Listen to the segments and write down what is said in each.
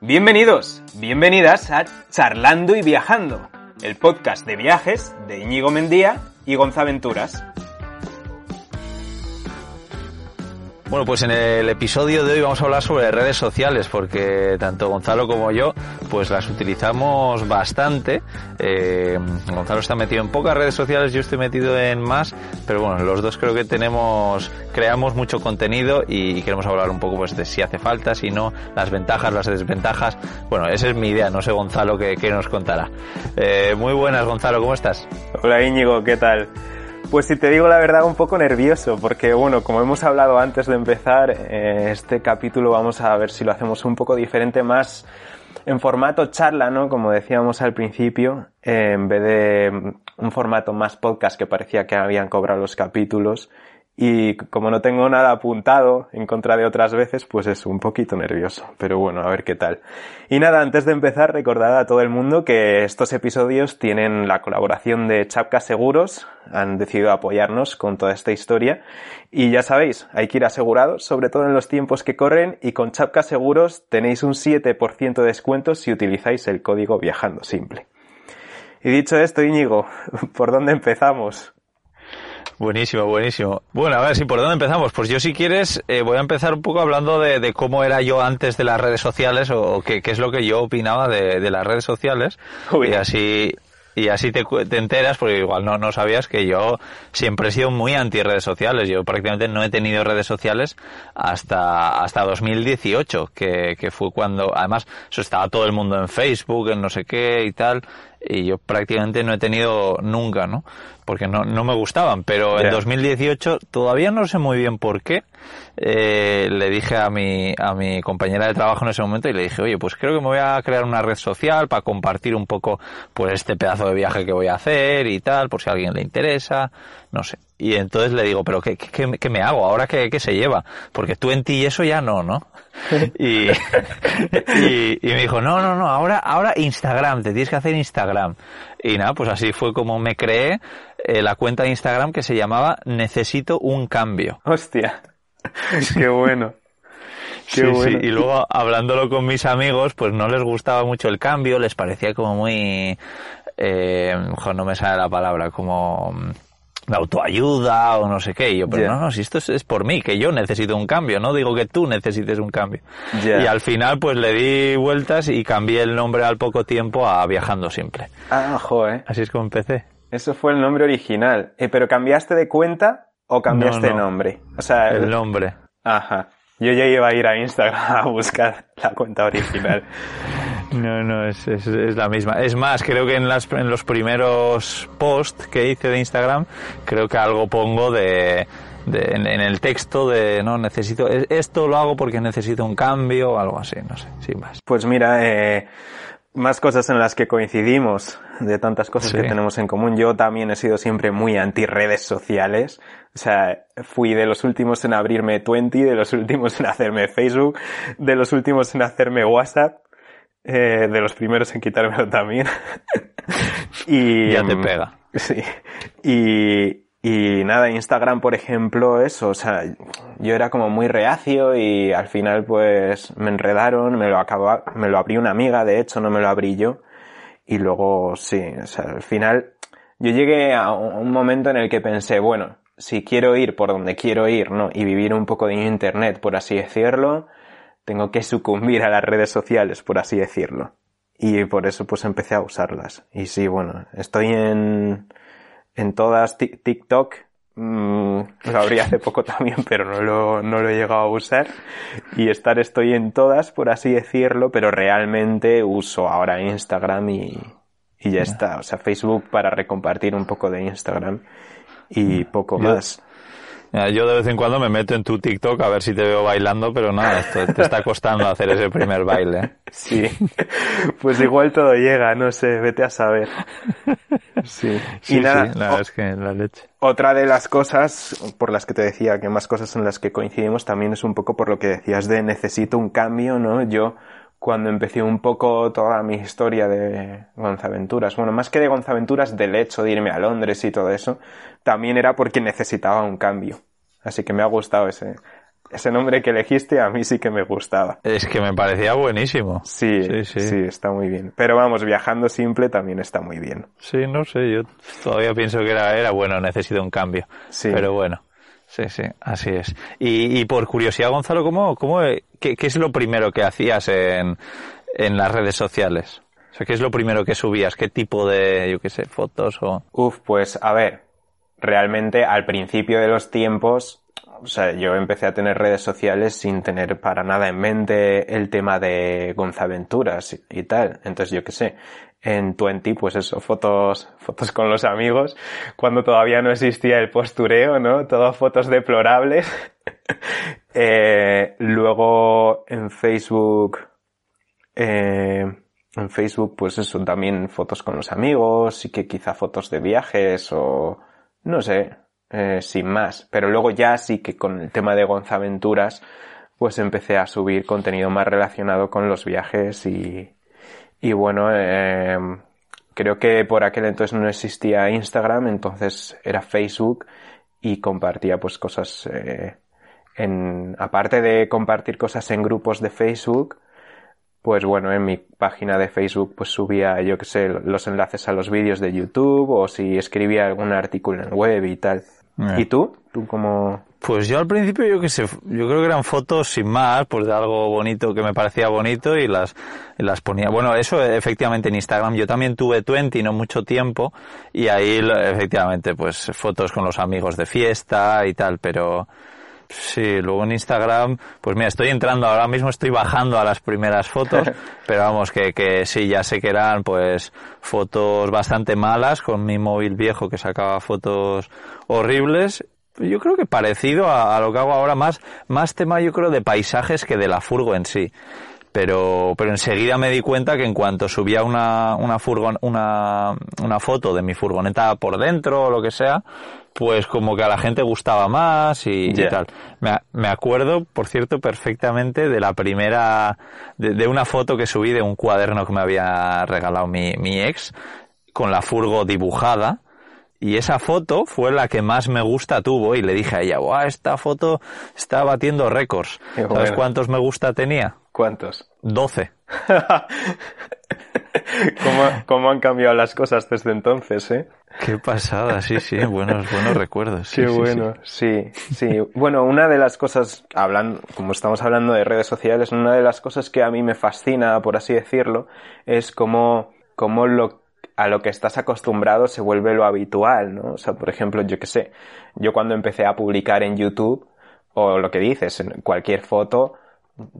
Bienvenidos, bienvenidas a Charlando y Viajando, el podcast de viajes de Íñigo Mendía y Gonzaventuras. Bueno, pues en el episodio de hoy vamos a hablar sobre redes sociales, porque tanto Gonzalo como yo, pues las utilizamos bastante. Eh, Gonzalo está metido en pocas redes sociales, yo estoy metido en más, pero bueno, los dos creo que tenemos, creamos mucho contenido y queremos hablar un poco pues de si hace falta, si no, las ventajas, las desventajas. Bueno, esa es mi idea, no sé Gonzalo qué, qué nos contará. Eh, muy buenas Gonzalo, ¿cómo estás? Hola Íñigo, ¿qué tal? Pues si te digo la verdad, un poco nervioso, porque bueno, como hemos hablado antes de empezar, eh, este capítulo vamos a ver si lo hacemos un poco diferente, más en formato charla, ¿no? Como decíamos al principio, eh, en vez de un formato más podcast que parecía que habían cobrado los capítulos. Y como no tengo nada apuntado en contra de otras veces, pues es un poquito nervioso. Pero bueno, a ver qué tal. Y nada, antes de empezar, recordad a todo el mundo que estos episodios tienen la colaboración de Chapka Seguros. Han decidido apoyarnos con toda esta historia. Y ya sabéis, hay que ir asegurados, sobre todo en los tiempos que corren. Y con Chapka Seguros tenéis un 7% de descuento si utilizáis el código Viajando Simple. Y dicho esto, Íñigo, ¿por dónde empezamos? Buenísimo, buenísimo. Bueno, a ver, si por dónde empezamos. Pues yo si quieres eh, voy a empezar un poco hablando de, de, cómo era yo antes de las redes sociales o, qué, qué, es lo que yo opinaba de, de las redes sociales. Uy. Y así y así te, te, enteras, porque igual no, no sabías que yo siempre he sido muy anti redes sociales. Yo prácticamente no he tenido redes sociales hasta, hasta 2018, que, que fue cuando, además, eso estaba todo el mundo en Facebook, en no sé qué y tal, y yo prácticamente no he tenido nunca, ¿no? Porque no, no me gustaban, pero yeah. en 2018 todavía no sé muy bien por qué. Eh, le dije a mi, a mi compañera de trabajo en ese momento y le dije, oye, pues creo que me voy a crear una red social para compartir un poco, pues este pedazo de viaje que voy a hacer y tal, por si a alguien le interesa, no sé. Y entonces le digo, pero ¿qué, qué, qué me hago? ¿Ahora qué, qué, se lleva? Porque tú en ti y eso ya no, ¿no? y, y, y, me dijo, no, no, no, ahora, ahora Instagram, te tienes que hacer Instagram. Y nada, pues así fue como me creé eh, la cuenta de Instagram que se llamaba Necesito un cambio. Hostia, qué bueno. Qué sí, bueno. sí, y luego hablándolo con mis amigos, pues no les gustaba mucho el cambio, les parecía como muy, eh, no me sale la palabra, como de autoayuda o no sé qué. Y yo, pero yeah. no, no, si esto es, es, por mí, que yo necesito un cambio, no digo que tú necesites un cambio. Yeah. Y al final, pues le di vueltas y cambié el nombre al poco tiempo a Viajando Simple. Ah, joder. Así es como empecé. Eso fue el nombre original. Eh, ¿Pero cambiaste de cuenta o cambiaste no, no. nombre? O sea, el nombre. Ajá. Yo ya iba a ir a Instagram a buscar la cuenta original. No, no, es, es, es, la misma. Es más, creo que en, las, en los primeros posts que hice de Instagram, creo que algo pongo de, de en, en, el texto de, no, necesito, esto lo hago porque necesito un cambio o algo así, no sé, sin más. Pues mira, eh, más cosas en las que coincidimos, de tantas cosas sí. que tenemos en común. Yo también he sido siempre muy anti redes sociales. O sea, fui de los últimos en abrirme Twenty, de los últimos en hacerme Facebook, de los últimos en hacerme WhatsApp, eh, de los primeros en quitármelo también. y ya te pega. Sí. Y, y nada, Instagram, por ejemplo, eso, o sea, yo era como muy reacio y al final pues me enredaron, me lo acabó, me lo abrió una amiga, de hecho, no me lo abrí yo. Y luego, sí, o sea, al final yo llegué a un momento en el que pensé, bueno, si quiero ir por donde quiero ir, ¿no? Y vivir un poco de internet, por así decirlo, tengo que sucumbir a las redes sociales, por así decirlo. Y por eso pues empecé a usarlas. Y sí, bueno, estoy en, en todas TikTok, mmm, lo abrí hace poco también, pero no lo, no lo he llegado a usar. Y estar estoy en todas, por así decirlo, pero realmente uso ahora Instagram y, y ya está. O sea, Facebook para recompartir un poco de Instagram y poco más. Yo de vez en cuando me meto en tu TikTok a ver si te veo bailando, pero nada, esto te está costando hacer ese primer baile. Sí, pues igual todo llega, no sé, vete a saber. Sí, sí, y nada, sí, la es que la leche. Otra de las cosas por las que te decía que más cosas en las que coincidimos también es un poco por lo que decías de necesito un cambio, ¿no? Yo cuando empecé un poco toda mi historia de Gonzaventuras. Bueno, más que de Gonzaventuras, del hecho de irme a Londres y todo eso, también era porque necesitaba un cambio. Así que me ha gustado ese, ese nombre que elegiste, a mí sí que me gustaba. Es que me parecía buenísimo. Sí, sí, sí, sí, está muy bien. Pero vamos, viajando simple también está muy bien. Sí, no sé, yo todavía pienso que era, era bueno, necesito un cambio. Sí. Pero bueno. Sí, sí, así es. Y, y por curiosidad, Gonzalo, ¿cómo, cómo, qué, qué, es lo primero que hacías en, en las redes sociales? O sea, ¿qué es lo primero que subías? ¿Qué tipo de, yo qué sé, fotos o...? Uf, pues a ver, realmente al principio de los tiempos, o sea, yo empecé a tener redes sociales sin tener para nada en mente el tema de Gonzaventuras y, tal. Entonces, yo qué sé, en Twenty, pues eso, fotos, fotos con los amigos, cuando todavía no existía el postureo, ¿no? Todas fotos deplorables. eh, luego en Facebook, eh, en Facebook, pues eso, también fotos con los amigos y que quizá fotos de viajes o, no sé, eh, sin más. Pero luego ya sí que con el tema de Gonzaventuras, pues empecé a subir contenido más relacionado con los viajes y, y bueno, eh, creo que por aquel entonces no existía Instagram, entonces era Facebook y compartía pues cosas eh, en, aparte de compartir cosas en grupos de Facebook, pues bueno, en mi página de Facebook pues subía, yo que sé, los enlaces a los vídeos de YouTube o si escribía algún artículo en web y tal. ¿Y tú? ¿Tú cómo...? Pues yo al principio yo que sé, yo creo que eran fotos sin más, pues de algo bonito que me parecía bonito y las, las ponía. Bueno, eso efectivamente en Instagram. Yo también tuve Twenty no mucho tiempo y ahí efectivamente pues fotos con los amigos de fiesta y tal, pero sí, luego en Instagram, pues mira, estoy entrando ahora mismo, estoy bajando a las primeras fotos, pero vamos, que, que sí, ya sé que eran pues fotos bastante malas con mi móvil viejo que sacaba fotos horribles yo creo que parecido a, lo que hago ahora más, más tema yo creo de paisajes que de la furgo en sí. Pero, pero enseguida me di cuenta que en cuanto subía una, una furgon, una, una foto de mi furgoneta por dentro o lo que sea, pues como que a la gente gustaba más y, yeah. y tal. Me, me, acuerdo, por cierto, perfectamente de la primera, de, de, una foto que subí de un cuaderno que me había regalado mi, mi ex, con la furgo dibujada, y esa foto fue la que más me gusta tuvo y le dije a ella, ¡guau! Esta foto está batiendo récords. Bueno. ¿Sabes cuántos me gusta tenía? ¿Cuántos? Doce. ¿Cómo, ¿Cómo, han cambiado las cosas desde entonces, eh? Qué pasada, sí, sí, buenos, buenos recuerdos. Sí, Qué bueno, sí. sí, sí. Bueno, una de las cosas, hablando, como estamos hablando de redes sociales, una de las cosas que a mí me fascina, por así decirlo, es cómo, cómo lo a lo que estás acostumbrado se vuelve lo habitual, ¿no? O sea, por ejemplo, yo qué sé, yo cuando empecé a publicar en YouTube, o lo que dices, en cualquier foto,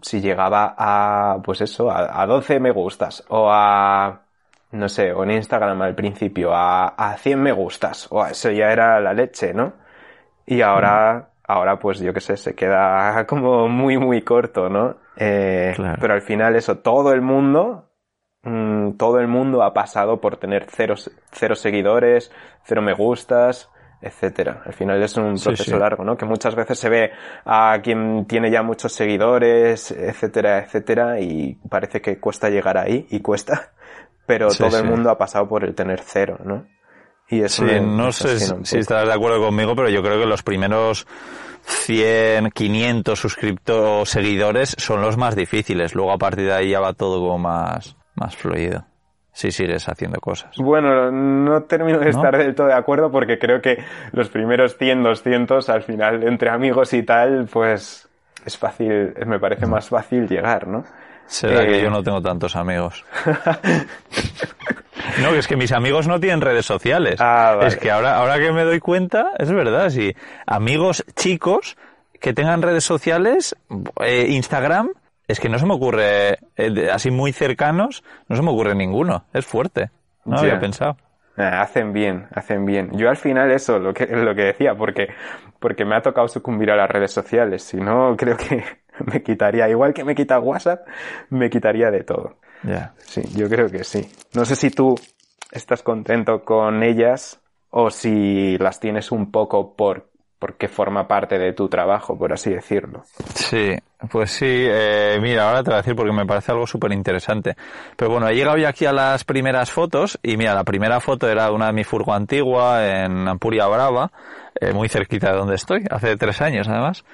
si llegaba a, pues eso, a, a 12 me gustas, o a, no sé, o en Instagram al principio, a, a 100 me gustas, o a eso ya era la leche, ¿no? Y ahora, ahora pues yo qué sé, se queda como muy, muy corto, ¿no? Eh, claro. Pero al final eso, todo el mundo mmm, todo el mundo ha pasado por tener cero, cero seguidores, cero me gustas, etcétera. Al final es un proceso sí, sí. largo, ¿no? Que muchas veces se ve a quien tiene ya muchos seguidores, etcétera, etcétera, y parece que cuesta llegar ahí, y cuesta, pero sí, todo el mundo ha pasado por el tener cero, ¿no? Y eso sí, no sé si estás de acuerdo conmigo, pero yo creo que los primeros 100, 500 suscriptores o seguidores son los más difíciles. Luego a partir de ahí ya va todo como más, más fluido. Si sigues haciendo cosas. Bueno, no termino de ¿No? estar del todo de acuerdo porque creo que los primeros 100, 200, al final, entre amigos y tal, pues es fácil, me parece más fácil llegar, ¿no? Será eh... que yo no tengo tantos amigos. no, es que mis amigos no tienen redes sociales. Ah, vale. Es que ahora, ahora que me doy cuenta, es verdad, sí. Amigos chicos que tengan redes sociales, eh, Instagram, es que no se me ocurre, eh, así muy cercanos, no se me ocurre ninguno. Es fuerte. No yeah. había pensado. Ah, hacen bien, hacen bien. Yo al final eso, lo que, lo que decía, porque, porque me ha tocado sucumbir a las redes sociales. Si no, creo que me quitaría, igual que me quita WhatsApp, me quitaría de todo. Ya. Sí, yo creo que sí. No sé si tú estás contento con ellas o si las tienes un poco por porque forma parte de tu trabajo, por así decirlo. Sí, pues sí, eh, mira, ahora te voy a decir porque me parece algo súper interesante. Pero bueno, he llegado ya aquí a las primeras fotos y mira, la primera foto era una de mi furgo antigua en Ampuria Brava, eh, muy cerquita de donde estoy, hace tres años además.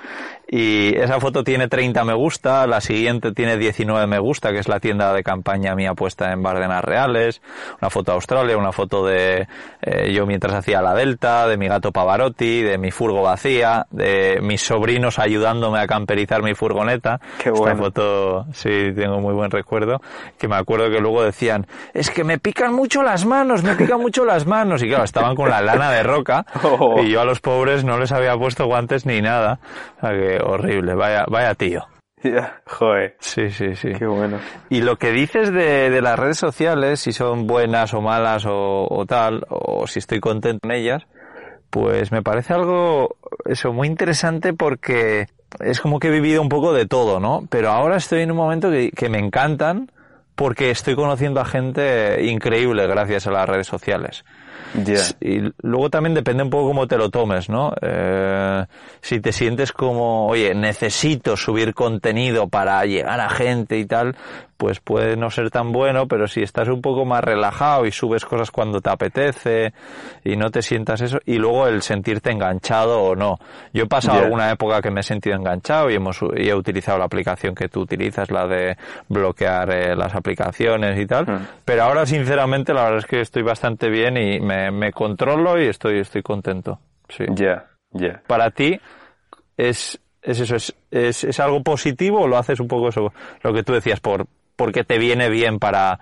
Y esa foto tiene 30 me gusta, la siguiente tiene 19 me gusta, que es la tienda de campaña mía puesta en Bardenas Reales, una foto de Australia, una foto de eh, yo mientras hacía la Delta, de mi gato Pavarotti, de mi furgo vacía, de mis sobrinos ayudándome a camperizar mi furgoneta. Qué bueno. Esta foto, sí, tengo muy buen recuerdo, que me acuerdo que luego decían, es que me pican mucho las manos, me pican mucho las manos, y claro, estaban con la lana de roca, Oh. y yo a los pobres no les había puesto guantes ni nada. O sea que horrible, vaya, vaya tío. Ya, joder, Sí, sí, sí. qué bueno. Y lo que dices de, de las redes sociales, si son buenas o malas o, o tal, o si estoy contento en ellas, pues me parece algo, eso, muy interesante porque es como que he vivido un poco de todo, ¿no? Pero ahora estoy en un momento que, que me encantan porque estoy conociendo a gente increíble gracias a las redes sociales. Y luego también depende un poco cómo te lo tomes, ¿no? Eh, si te sientes como, oye, necesito subir contenido para llegar a gente y tal, pues puede no ser tan bueno, pero si estás un poco más relajado y subes cosas cuando te apetece y no te sientas eso, y luego el sentirte enganchado o no. Yo he pasado alguna época que me he sentido enganchado y hemos y he utilizado la aplicación que tú utilizas, la de bloquear eh, las aplicaciones y tal, Mm. pero ahora sinceramente la verdad es que estoy bastante bien y me, me controlo y estoy, estoy contento. Sí. Ya, ya. Para ti es, es eso, es, es, es algo positivo o lo haces un poco eso, lo que tú decías, por, porque te viene bien para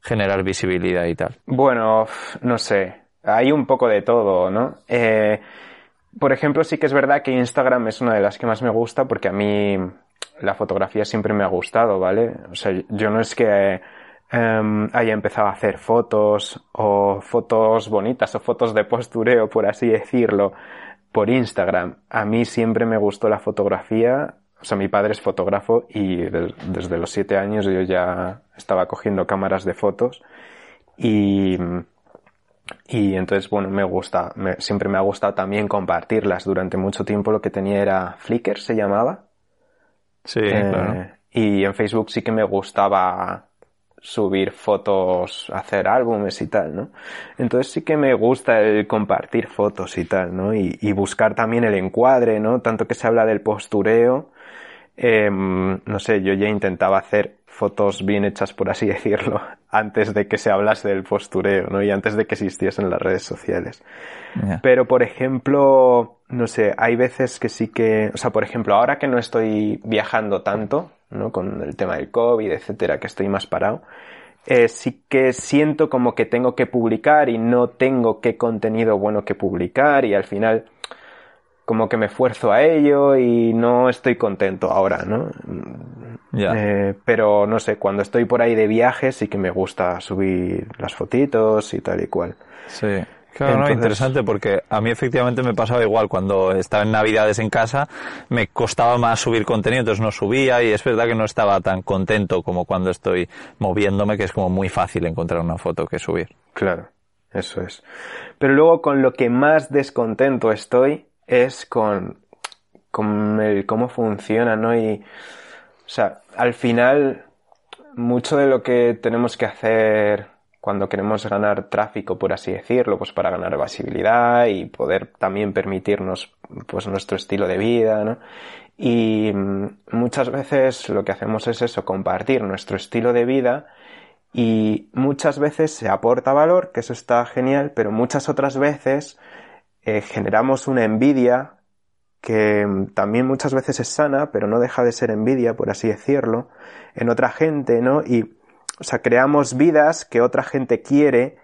generar visibilidad y tal. Bueno, no sé. Hay un poco de todo, ¿no? Eh, por ejemplo, sí que es verdad que Instagram es una de las que más me gusta porque a mí la fotografía siempre me ha gustado, ¿vale? O sea, yo no es que em, haya empezado a hacer fotos o fotos bonitas o fotos de postureo, por así decirlo, por Instagram. A mí siempre me gustó la fotografía. O sea, mi padre es fotógrafo y de- desde los siete años yo ya estaba cogiendo cámaras de fotos y, y entonces, bueno, me gusta, me- siempre me ha gustado también compartirlas. Durante mucho tiempo lo que tenía era Flickr, se llamaba. Sí, Eh, claro. Y en Facebook sí que me gustaba subir fotos, hacer álbumes y tal, ¿no? Entonces sí que me gusta el compartir fotos y tal, ¿no? Y, y buscar también el encuadre, ¿no? Tanto que se habla del postureo, em, no sé, yo ya intentaba hacer fotos bien hechas, por así decirlo, antes de que se hablase del postureo, ¿no? Y antes de que existiesen las redes sociales. Pero, por ejemplo, no sé, hay veces que sí que, o sea, por ejemplo, ahora que no estoy viajando tanto, ¿no? Con el tema del COVID, etcétera, que estoy más parado, eh, sí que siento como que tengo que publicar y no tengo qué contenido bueno que publicar y al final como que me esfuerzo a ello y no estoy contento ahora, ¿no? Ya. Eh, pero no sé, cuando estoy por ahí de viaje sí que me gusta subir las fotitos y tal y cual. Sí. Claro, no, Entonces- interesante porque a mí efectivamente me pasaba igual cuando estaba en Navidades en casa, me costaba más subir contenido, entonces no subía y es verdad que no estaba tan contento como cuando estoy moviéndome, que es como muy fácil encontrar una foto que subir. Claro, eso es. Pero luego con lo que más descontento estoy es con, con el cómo funciona, ¿no? Y, o sea, al final, mucho de lo que tenemos que hacer cuando queremos ganar tráfico, por así decirlo, pues para ganar visibilidad y poder también permitirnos, pues nuestro estilo de vida, ¿no? Y mm, muchas veces lo que hacemos es eso, compartir nuestro estilo de vida y muchas veces se aporta valor, que eso está genial, pero muchas otras veces eh, generamos una envidia que también muchas veces es sana, pero no deja de ser envidia, por así decirlo, en otra gente, ¿no? Y, o sea, creamos vidas que otra gente quiere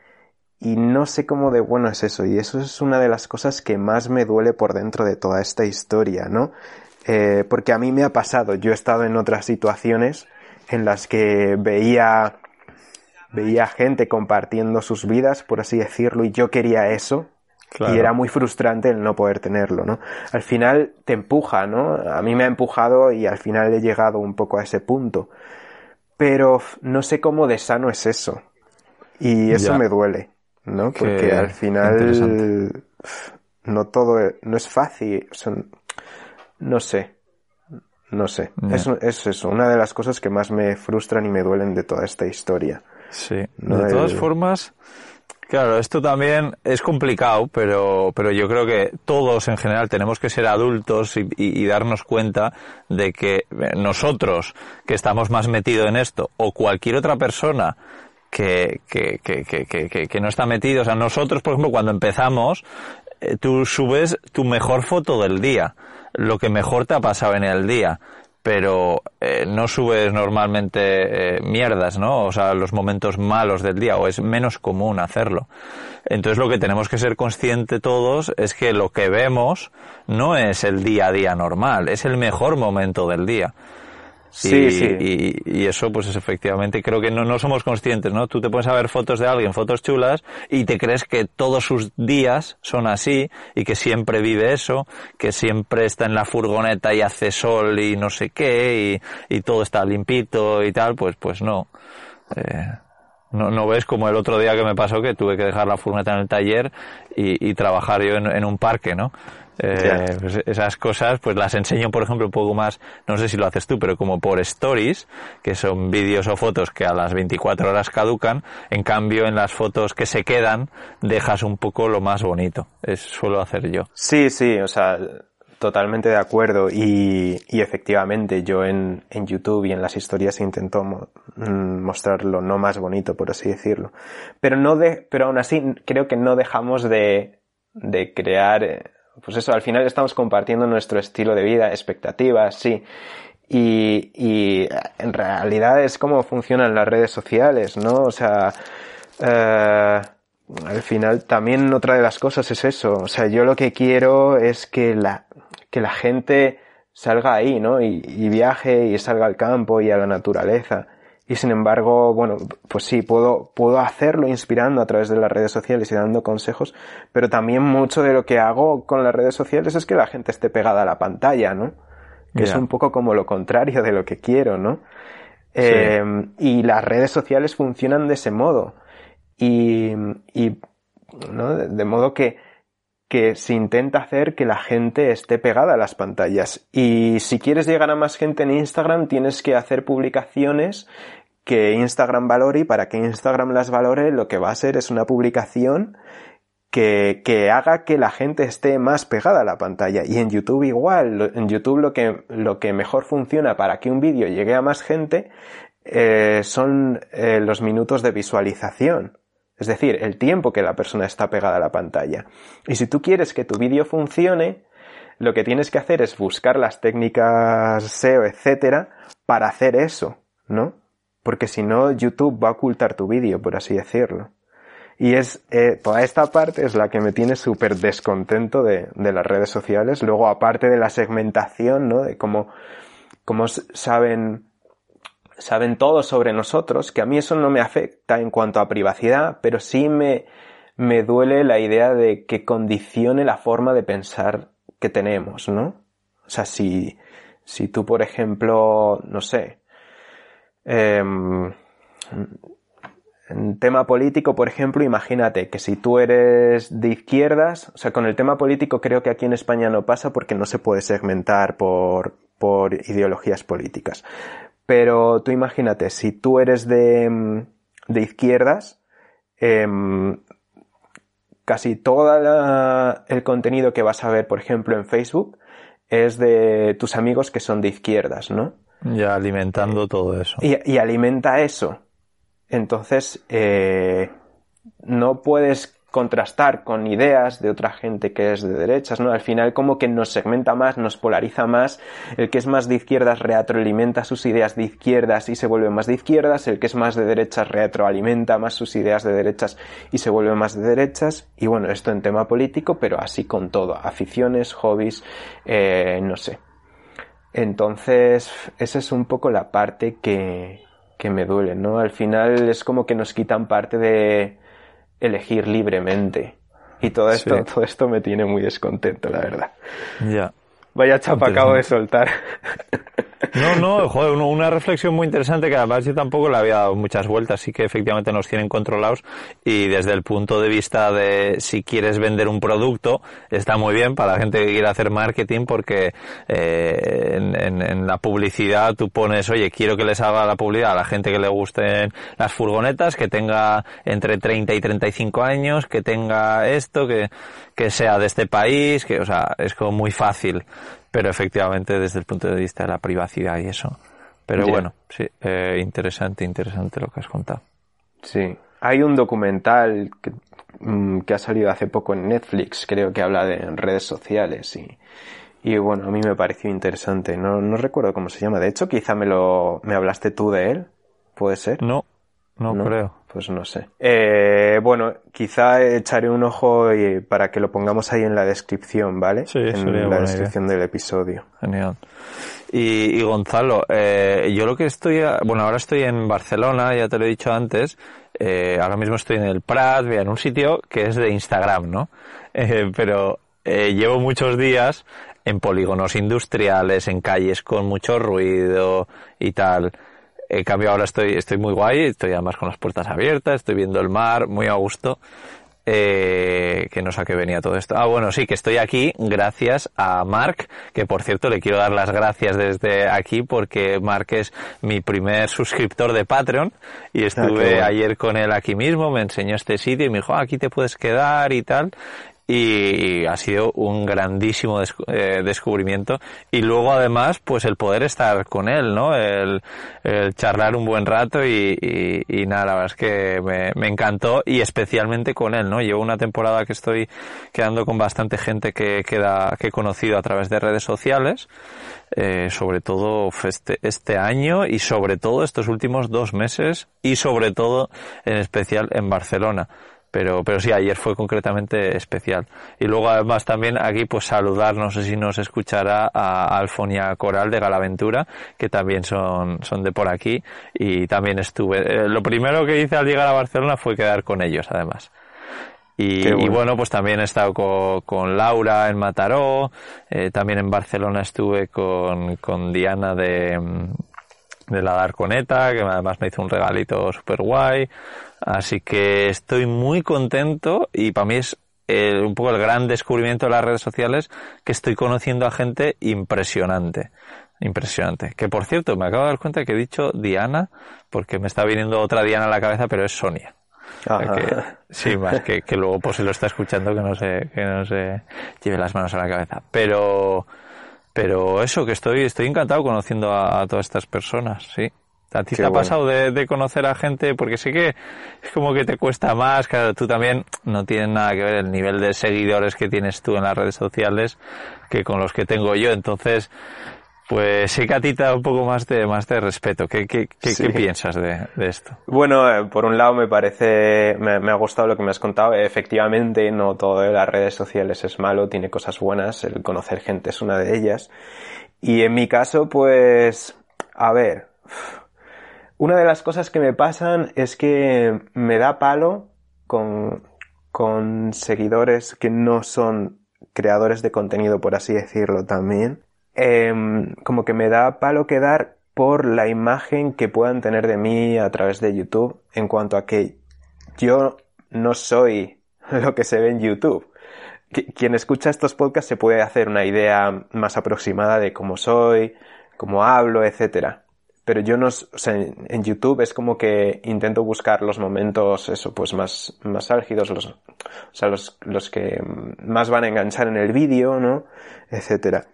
y no sé cómo de bueno es eso. Y eso es una de las cosas que más me duele por dentro de toda esta historia, ¿no? Eh, porque a mí me ha pasado, yo he estado en otras situaciones en las que veía veía gente compartiendo sus vidas, por así decirlo, y yo quería eso. Y era muy frustrante el no poder tenerlo, ¿no? Al final te empuja, ¿no? A mí me ha empujado y al final he llegado un poco a ese punto. Pero no sé cómo de sano es eso. Y eso me duele, ¿no? Porque al final no todo, no es fácil. No sé. No sé. Es, es, eso, una de las cosas que más me frustran y me duelen de toda esta historia. Sí. De todas formas, claro, esto también es complicado, pero, pero yo creo que todos en general tenemos que ser adultos y, y, darnos cuenta de que nosotros, que estamos más metidos en esto, o cualquier otra persona que, que, que, que, que no está metido, o sea, nosotros, por ejemplo, cuando empezamos, eh, tú subes tu mejor foto del día, lo que mejor te ha pasado en el día, pero eh, no subes normalmente eh, mierdas, ¿no? O sea, los momentos malos del día, o es menos común hacerlo. Entonces lo que tenemos que ser conscientes todos es que lo que vemos no es el día a día normal, es el mejor momento del día. Sí, y, sí. Y, eso, pues es efectivamente, creo que no, no somos conscientes, ¿no? Tú te pones a ver fotos de alguien, fotos chulas, y te crees que todos sus días son así, y que siempre vive eso, que siempre está en la furgoneta y hace sol y no sé qué, y, y todo está limpito y tal, pues, pues no. Eh, no, no ves como el otro día que me pasó que tuve que dejar la furgoneta en el taller y, y trabajar yo en, en un parque, ¿no? Eh, pues esas cosas pues las enseño, por ejemplo, un poco más, no sé si lo haces tú, pero como por stories, que son vídeos o fotos que a las 24 horas caducan, en cambio en las fotos que se quedan dejas un poco lo más bonito. Es suelo hacer yo. Sí, sí, o sea, totalmente de acuerdo y, y efectivamente yo en, en, YouTube y en las historias intento mo mm, mostrar lo no más bonito, por así decirlo. Pero no de, pero aún así creo que no dejamos de, de crear eh, pues eso, al final estamos compartiendo nuestro estilo de vida, expectativas, sí. Y, y en realidad es como funcionan las redes sociales, ¿no? O sea, eh, al final también otra de las cosas es eso. O sea, yo lo que quiero es que la, que la gente salga ahí, ¿no? Y, y viaje y salga al campo y a la naturaleza. Y sin embargo, bueno, pues sí, puedo, puedo hacerlo inspirando a través de las redes sociales y dando consejos, pero también mucho de lo que hago con las redes sociales es que la gente esté pegada a la pantalla, ¿no? Que es un poco como lo contrario de lo que quiero, ¿no? Eh, y las redes sociales funcionan de ese modo. Y, y ¿no? De modo que, que se intenta hacer que la gente esté pegada a las pantallas. Y si quieres llegar a más gente en Instagram, tienes que hacer publicaciones que Instagram valore y para que Instagram las valore lo que va a ser es una publicación que, que, haga que la gente esté más pegada a la pantalla. Y en YouTube igual, en YouTube lo que, lo que mejor funciona para que un vídeo llegue a más gente eh, son eh, los minutos de visualización. Es decir, el tiempo que la persona está pegada a la pantalla. Y si tú quieres que tu vídeo funcione, lo que tienes que hacer es buscar las técnicas SEO, etcétera, para hacer eso, ¿no? Porque si no YouTube va a ocultar tu vídeo, por así decirlo. Y es eh, toda esta parte es la que me tiene súper descontento de, de, las redes sociales. Luego, aparte de la segmentación, ¿no? De cómo, cómo saben, saben todo sobre nosotros, que a mí eso no me afecta en cuanto a privacidad, pero sí me, me duele la idea de que condicione la forma de pensar que tenemos, ¿no? O sea, si, si tú, por ejemplo, no sé, eh, en tema político, por ejemplo, imagínate que si tú eres de izquierdas, o sea, con el tema político creo que aquí en España no pasa porque no se puede segmentar por, por ideologías políticas. Pero tú imagínate, si tú eres de, de izquierdas, eh, casi todo el contenido que vas a ver, por ejemplo, en Facebook, es de tus amigos que son de izquierdas, ¿no? Ya alimentando todo eso. Y, y alimenta eso. Entonces, eh, no puedes contrastar con ideas de otra gente que es de derechas, ¿no? Al final como que nos segmenta más, nos polariza más, el que es más de izquierdas retroalimenta sus ideas de izquierdas y se vuelve más de izquierdas, el que es más de derechas retroalimenta más sus ideas de derechas y se vuelve más de derechas, y bueno, esto en tema político, pero así con todo, aficiones, hobbies, eh, no sé. Entonces, esa es un poco la parte que, que me duelen, ¿no? Al final es como que nos quitan parte de elegir libremente. Y todo esto, todo esto me tiene muy descontento, la verdad. Ya. Vaya chapa acabo de soltar. No, no, joder, una reflexión muy interesante que además yo tampoco le había dado muchas vueltas, sí que efectivamente nos tienen controlados y desde el punto de vista de si quieres vender un producto, está muy bien para la gente que quiere hacer marketing porque eh, en, en, la publicidad tú pones, oye, quiero que les haga la publicidad a la gente que le gusten las furgonetas, que tenga entre 30 y 35 años, que tenga esto, que, que sea de este país, que, o sea, es como muy fácil pero efectivamente desde el punto de vista de la privacidad y eso. Pero bueno, sí, eh, interesante, interesante lo que has contado. Sí, hay un documental que, mm, que, ha salido hace poco en Netflix, creo que habla de redes sociales y, y bueno, a mí me pareció interesante. No, no recuerdo cómo se llama. De hecho, quizá me lo, me hablaste tú de él. ¿Puede ser? No, no, creo. Pues no sé. Eh, bueno, quizá echaré un ojo y, para que lo pongamos ahí en la descripción, ¿vale? Sí, en la descripción del episodio. Genial. Y, y Gonzalo, eh, yo lo que estoy, bueno, ahora estoy en Barcelona, ya te lo he dicho antes, eh, ahora mismo estoy en el Prat, en un sitio que es de Instagram, ¿no? Eh, pero eh, llevo muchos días en polígonos industriales, en calles con mucho ruido y tal. En cambio ahora estoy, estoy muy guay, estoy además con las puertas abiertas, estoy viendo el mar, muy a gusto. Eh, que no sé a qué venía todo esto. Ah, bueno, sí, que estoy aquí gracias a Mark, que por cierto le quiero dar las gracias desde aquí porque Mark es mi primer suscriptor de Patreon y estuve ayer con él aquí mismo, me enseñó este sitio y me dijo, ah, aquí te puedes quedar y tal y ha sido un grandísimo eh, descubrimiento. Y luego además pues el poder estar con él no el, charlar un buen rato y, y, nada la verdad es que me, me, encantó y especialmente con él no llevo una temporada que estoy quedando con bastante gente que queda que he conocido a través de redes sociales eh, sobre todo este, este año y sobre todo estos últimos dos meses y sobre todo en especial en Barcelona pero, pero sí, ayer fue concretamente especial. Y luego además también aquí pues saludar, no sé si nos escuchará a Alfonia Coral de Galaventura, que también son, son de por aquí y también estuve. Eh, lo primero que hice al llegar a Barcelona fue quedar con ellos además. Y bueno. y bueno. pues también he estado con, con Laura en Mataró, eh, también en Barcelona estuve con, con Diana de, de la Darconeta, que además me hizo un regalito super guay. Así que estoy muy contento y para mí es eh, un poco el gran descubrimiento de las redes sociales que estoy conociendo a gente impresionante. Impresionante. Que por cierto, me acabo de dar cuenta que he dicho Diana porque me está viniendo otra Diana a la cabeza, pero es Sonia. sí, más que, que luego pues si lo está escuchando que no se, que no se lleve las manos a la cabeza. Pero, pero eso, que estoy, estoy encantado conociendo a todas estas personas, sí. ¿A ti te ha pasado de, conocer a gente? Porque sé que es como que te cuesta más, claro, tú también no tienes nada que ver el nivel de seguidores que tienes tú en las redes sociales que con los que tengo yo, entonces, pues sé que a ti te da un poco más de, más de respeto. ¿Qué, qué, qué, piensas de, esto? Bueno, eh, por un lado me parece, me, me, ha gustado lo que me has contado. Efectivamente, no todo de las redes sociales es malo, tiene cosas buenas, el conocer gente es una de ellas. Y en mi caso, pues, a ver, una de las cosas que me pasan es que me da palo con, con seguidores que no son creadores de contenido, por así decirlo también. Em, como que me da palo quedar por la imagen que puedan tener de mí a través de YouTube en cuanto a que yo no soy lo que se ve en YouTube. Quien escucha estos podcasts se puede hacer una idea más aproximada de cómo soy, cómo hablo, etcétera pero yo no, o sea, en YouTube es como que intento buscar los momentos, eso, pues más, más álgidos, los, o sea, los, los que más van a enganchar en el vídeo, ¿no? Etcétera.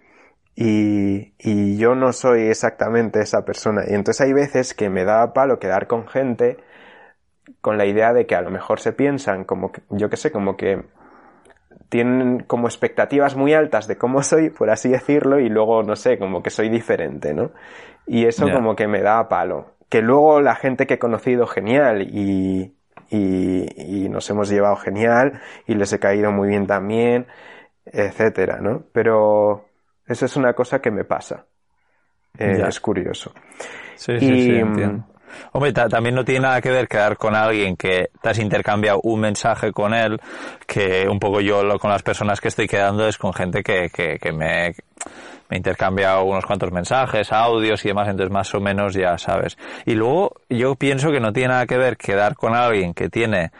Y, y yo no soy exactamente esa persona. Y entonces hay veces que me da palo quedar con gente con la idea de que a lo mejor se piensan como que, yo qué sé, como que tienen como expectativas muy altas de cómo soy, por así decirlo, y luego, no sé, como que soy diferente, ¿no? Y eso como que me da palo. Que luego la gente que he conocido genial y, y, y, nos hemos llevado genial y les he caído muy bien también, etcétera, ¿no? Pero eso es una cosa que me pasa. Eh, es curioso. Sí, sí, sí, entiendo. Hombre, también no tiene nada que ver quedar con alguien que te has intercambiado un mensaje con él, que un poco yo lo, con las personas que estoy quedando es con gente que, que, que me, me intercambia unos cuantos mensajes, audios y demás, entonces más o menos ya sabes. Y luego yo pienso que no tiene nada que ver quedar con alguien que tiene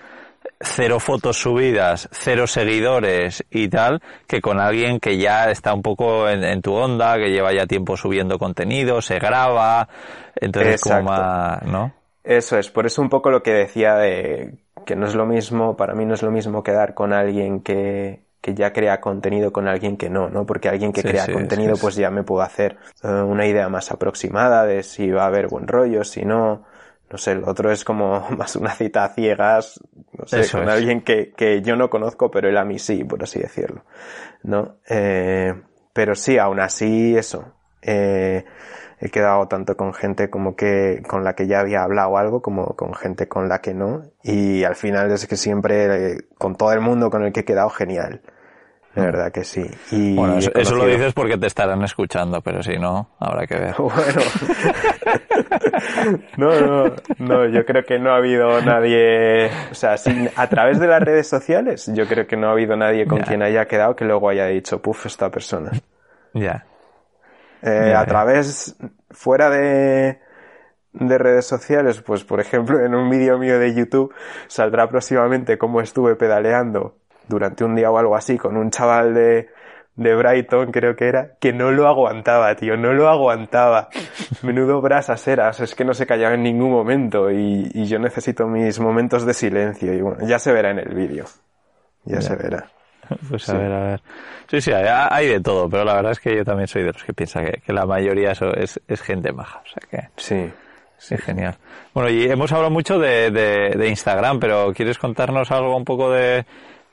cero fotos subidas, cero seguidores y tal, que con alguien que ya está un poco en, tu onda, que lleva ya tiempo subiendo contenido, se graba, entonces como más, ¿no? Eso es, por eso un poco lo que decía de que no es lo mismo, para mí no es lo mismo quedar con alguien que, que ya crea contenido con alguien que no, ¿no? Porque alguien que crea contenido pues ya me puedo hacer eh, una idea más aproximada de si va a haber buen rollo, si no. No sé, el otro es como más una cita a ciegas, no sé, con alguien que, que yo no conozco, pero él a mí sí, por así decirlo, ¿no? Eh, pero sí, aún así, eso. Eh, he quedado tanto con gente como que con la que ya había hablado algo como con gente con la que no y al final es que siempre eh, con todo el mundo con el que he quedado genial de verdad que sí. Y bueno, eso, lo dices porque te estarán escuchando, pero si no, habrá que ver. Bueno. no, no, no, yo creo que no ha habido nadie, o sea, sin, a través de las redes sociales, yo creo que no ha habido nadie con quien haya quedado que luego haya dicho, puf, esta persona. Ya. Eh, a través, fuera de, de redes sociales, pues por ejemplo en un vídeo mío de YouTube saldrá próximamente cómo estuve pedaleando durante un día o algo así con un chaval de, de Brighton, creo que era, que no lo aguantaba, tío, no lo aguantaba. Menudo brasas eras, es que no se callaba en ningún momento y, y yo necesito mis momentos de silencio y bueno, ya se verá en el vídeo. Ya, se verá. Pues a ver, a ver. Sí, sí, hay, de todo, pero la verdad es que yo también soy de los que piensa que, que la mayoría eso es, es gente maja, o sea que... Sí. Sí, genial. Bueno, y hemos hablado mucho de, de, de Instagram, pero ¿quieres contarnos algo un poco de,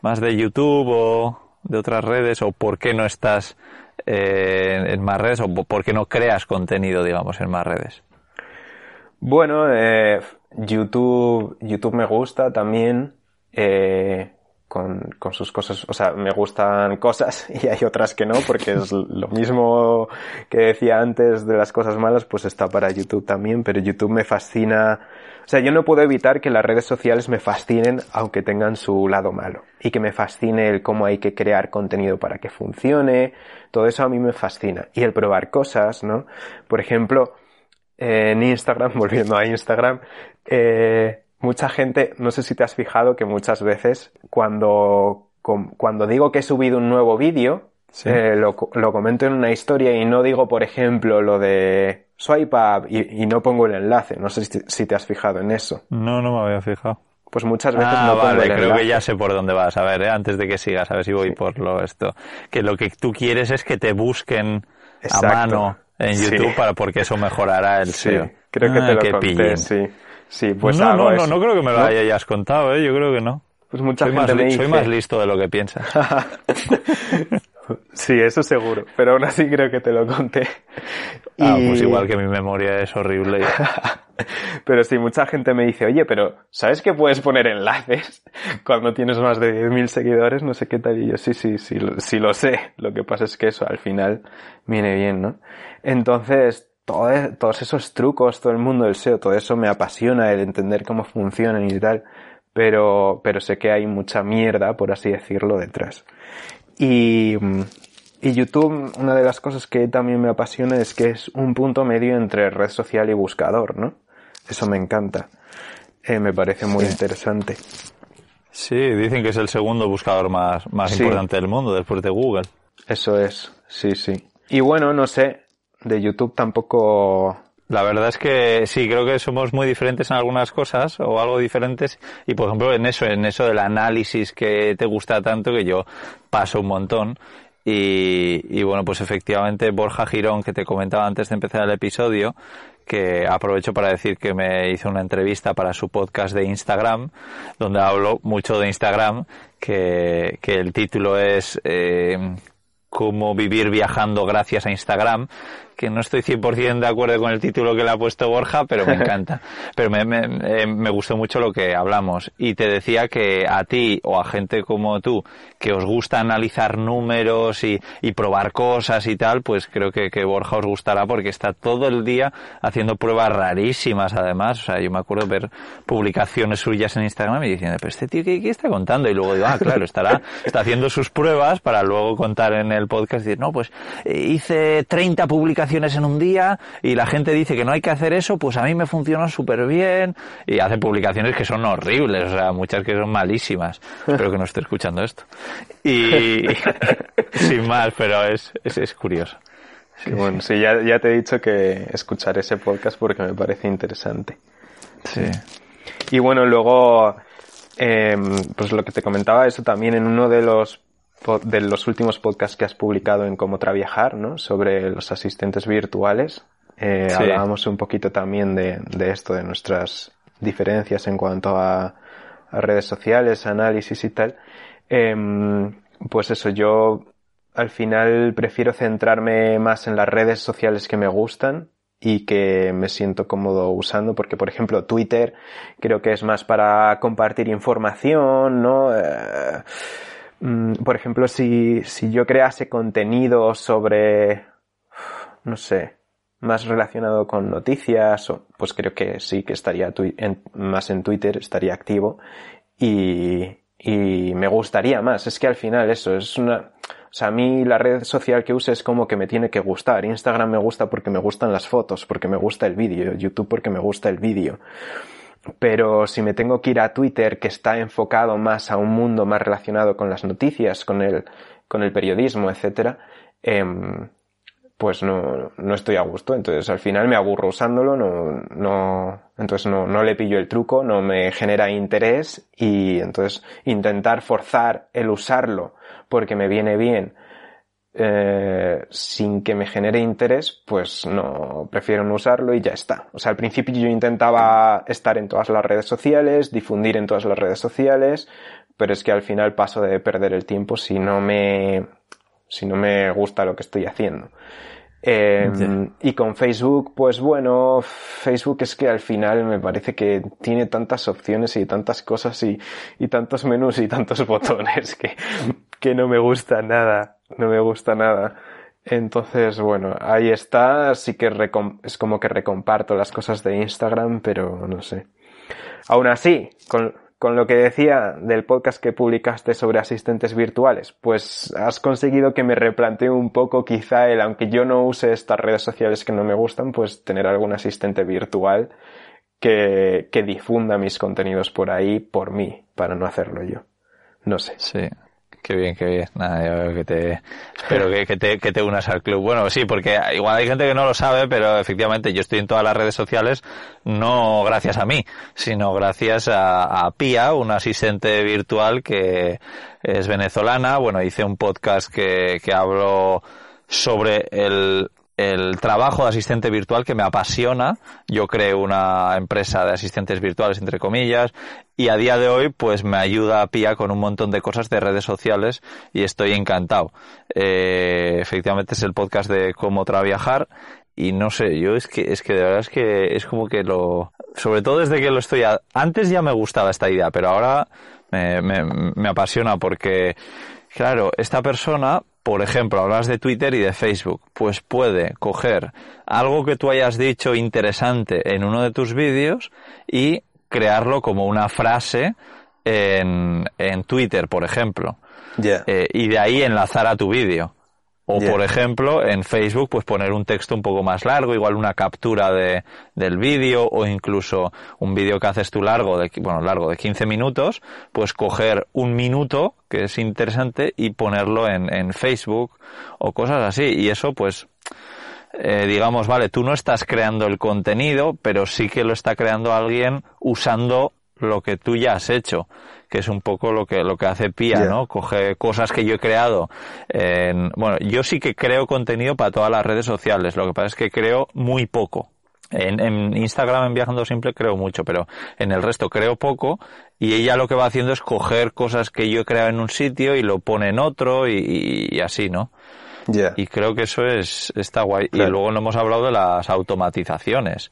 más de YouTube o de otras redes o por qué no estás eh, en más redes o por qué no creas contenido, digamos, en más redes? Bueno, eh, YouTube, YouTube me gusta también. Eh, con, sus cosas, o sea, me gustan cosas y hay otras que no, porque es lo mismo que decía antes de las cosas malas, pues está para YouTube también, pero YouTube me fascina o sea, yo no puedo evitar que las redes sociales me fascinen aunque tengan su lado malo. Y que me fascine el cómo hay que crear contenido para que funcione. Todo eso a mí me fascina. Y el probar cosas, ¿no? Por ejemplo, en Instagram, volviendo a Instagram, eh, mucha gente, no sé si te has fijado que muchas veces cuando, cuando digo que he subido un nuevo vídeo, eh, lo, lo comento en una historia y no digo, por ejemplo, lo de swipe up y, no pongo el enlace. No sé si, te has fijado en eso. No, no me había fijado. Pues muchas veces ah, no pongo vale, creo que ya sé por dónde vas. A ver, eh, antes de que sigas, a ver si voy por lo esto. Que lo que tú quieres es que te busquen a mano en YouTube para porque eso mejorará el SEO. Creo que te ah, lo conté, sí. Sí, pues no, no, no, no creo que me lo hayas contado, ¿eh? Yo creo que no. Pues mucha soy gente más, me Soy más listo de lo que piensas. Sí, eso seguro, pero aún así creo que te lo conté. Ah, pues igual que mi memoria es horrible. pero sí, mucha gente me dice, oye, pero ¿sabes que puedes poner enlaces cuando tienes más de 10.000 seguidores? No sé qué tal. Y yo, sí, sí, sí, sí lo sé. Lo que pasa es que eso al final viene bien, ¿no? Entonces, todos esos trucos, todo el mundo del SEO, todo eso me apasiona, el entender cómo funcionan y tal. Pero, pero sé que hay mucha mierda, por así decirlo, detrás. Y, y YouTube, una de las cosas que también me apasiona es que es un punto medio entre red social y buscador, ¿no? Eso me encanta. Eh, me parece muy interesante. Sí, dicen que es el segundo buscador más, más importante del mundo después de Google. Eso es, sí, sí. Y bueno, no sé, de YouTube tampoco. La verdad es que sí, creo que somos muy diferentes en algunas cosas o algo diferentes. Y por ejemplo en eso, en eso del análisis que te gusta tanto que yo paso un montón. Y, bueno, pues efectivamente Borja Girón que te comentaba antes de empezar el episodio que aprovecho para decir que me hizo una entrevista para su podcast de Instagram, donde hablo mucho de Instagram, que, que el título es eh, cómo vivir viajando gracias a Instagram, que no estoy 100% de acuerdo con el título que le ha puesto Borja, pero me encanta. pero me, me, eh, me, gustó mucho lo que hablamos. Y te decía que a ti o a gente como tú, que os gusta analizar números y, y probar cosas y tal, pues creo que, que, Borja os gustará porque está todo el día haciendo pruebas rarísimas además. O sea, yo me acuerdo ver publicaciones suyas en Instagram y diciendo, pero este tío, ¿qué, qué está contando? Y luego digo, ah, claro, estará, está haciendo sus pruebas para luego contar en el podcast y decir, no, pues eh, hice 30 publicaciones en un día y la gente dice que no hay que hacer eso, pues a mí me funciona súper bien y hace publicaciones que son horribles, o sea, muchas que son malísimas. Espero que no esté escuchando esto. Y sin más, pero es, es, es curioso. Sí, bueno, sí, ya, ya te he dicho que escuchar ese podcast porque me parece interesante. Sí. Y bueno, luego, eh, pues lo que te comentaba, eso también en uno de los de los últimos podcasts que has publicado en Cómo Traviajar, ¿no? Sobre los asistentes virtuales. Eh, sí. Hablábamos un poquito también de, de, esto, de nuestras diferencias en cuanto a, a redes sociales, análisis y tal. Eh, pues eso, yo al final prefiero centrarme más en las redes sociales que me gustan y que me siento cómodo usando porque por ejemplo Twitter creo que es más para compartir información, ¿no? Eh, Mm, por ejemplo, si, si yo crease contenido sobre, no sé, más relacionado con noticias, pues creo que sí que estaría más en Twitter, estaría activo y, y me gustaría más. Es que al final eso es una, o sea, a mí la red social que uso es como que me tiene que gustar. Instagram me gusta porque me gustan las fotos, porque me gusta el vídeo. YouTube porque me gusta el vídeo. Pero si me tengo que ir a Twitter, que está enfocado más a un mundo más relacionado con las noticias, con el, con el periodismo, etcétera, eh, pues no, no estoy a gusto. Entonces al final me aburro usándolo, no, no, entonces no, no le pillo el truco, no me genera interés y entonces intentar forzar el usarlo porque me viene bien eh, sin que me genere interés, pues no, prefiero no usarlo y ya está. O sea, al principio yo intentaba estar en todas las redes sociales, difundir en todas las redes sociales, pero es que al final paso de perder el tiempo si no me, si no me gusta lo que estoy haciendo. Eh, sí. Y con Facebook, pues bueno, Facebook es que al final me parece que tiene tantas opciones y tantas cosas y, y tantos menús y tantos botones que, que no me gusta nada, no me gusta nada. Entonces, bueno, ahí está, sí que es como que recomparto las cosas de Instagram, pero no sé. Aún así, con, con lo que decía del podcast que publicaste sobre asistentes virtuales, pues has conseguido que me replantee un poco quizá el, aunque yo no use estas redes sociales que no me gustan, pues tener algún asistente virtual que, que difunda mis contenidos por ahí por mí, para no hacerlo yo. No sé. Sí. Qué bien, qué bien. Nada, yo que te, espero que, te, que te unas al club. Bueno, sí, porque igual hay gente que no lo sabe, pero efectivamente yo estoy en todas las redes sociales, no gracias a mí, sino gracias a, a Pia, un asistente virtual que es venezolana. Bueno, hice un podcast que, que hablo sobre el, el trabajo de asistente virtual que me apasiona. Yo creé una empresa de asistentes virtuales, entre comillas, y a día de hoy, pues me ayuda a Pia con un montón de cosas de redes sociales y estoy encantado. Eh, efectivamente es el podcast de cómo traviajar y no sé, yo es que, es que de verdad es que es como que lo, sobre todo desde que lo estoy, antes ya me gustaba esta idea, pero ahora me, me, me apasiona porque, claro, esta persona por ejemplo, hablas de Twitter y de Facebook, pues puede coger algo que tú hayas dicho interesante en uno de tus vídeos y crearlo como una frase en, en Twitter, por ejemplo. Yeah. Eh, y de ahí enlazar a tu vídeo. O yeah. por ejemplo, en Facebook, pues poner un texto un poco más largo, igual una captura de, del vídeo o incluso un vídeo que haces tú largo, de, bueno, largo de 15 minutos, pues coger un minuto, que es interesante, y ponerlo en, en Facebook o cosas así. Y eso, pues, eh, digamos, vale, tú no estás creando el contenido, pero sí que lo está creando alguien usando lo que tú ya has hecho que es un poco lo que lo que hace Pia, yeah. ¿no? Coge cosas que yo he creado. En, bueno, yo sí que creo contenido para todas las redes sociales. Lo que pasa es que creo muy poco. En, en, Instagram, en Viajando Simple, creo mucho, pero en el resto creo poco. Y ella lo que va haciendo es coger cosas que yo he creado en un sitio y lo pone en otro y, y, y así, ¿no? Y creo que eso es está guay. Y luego no hemos hablado de las automatizaciones,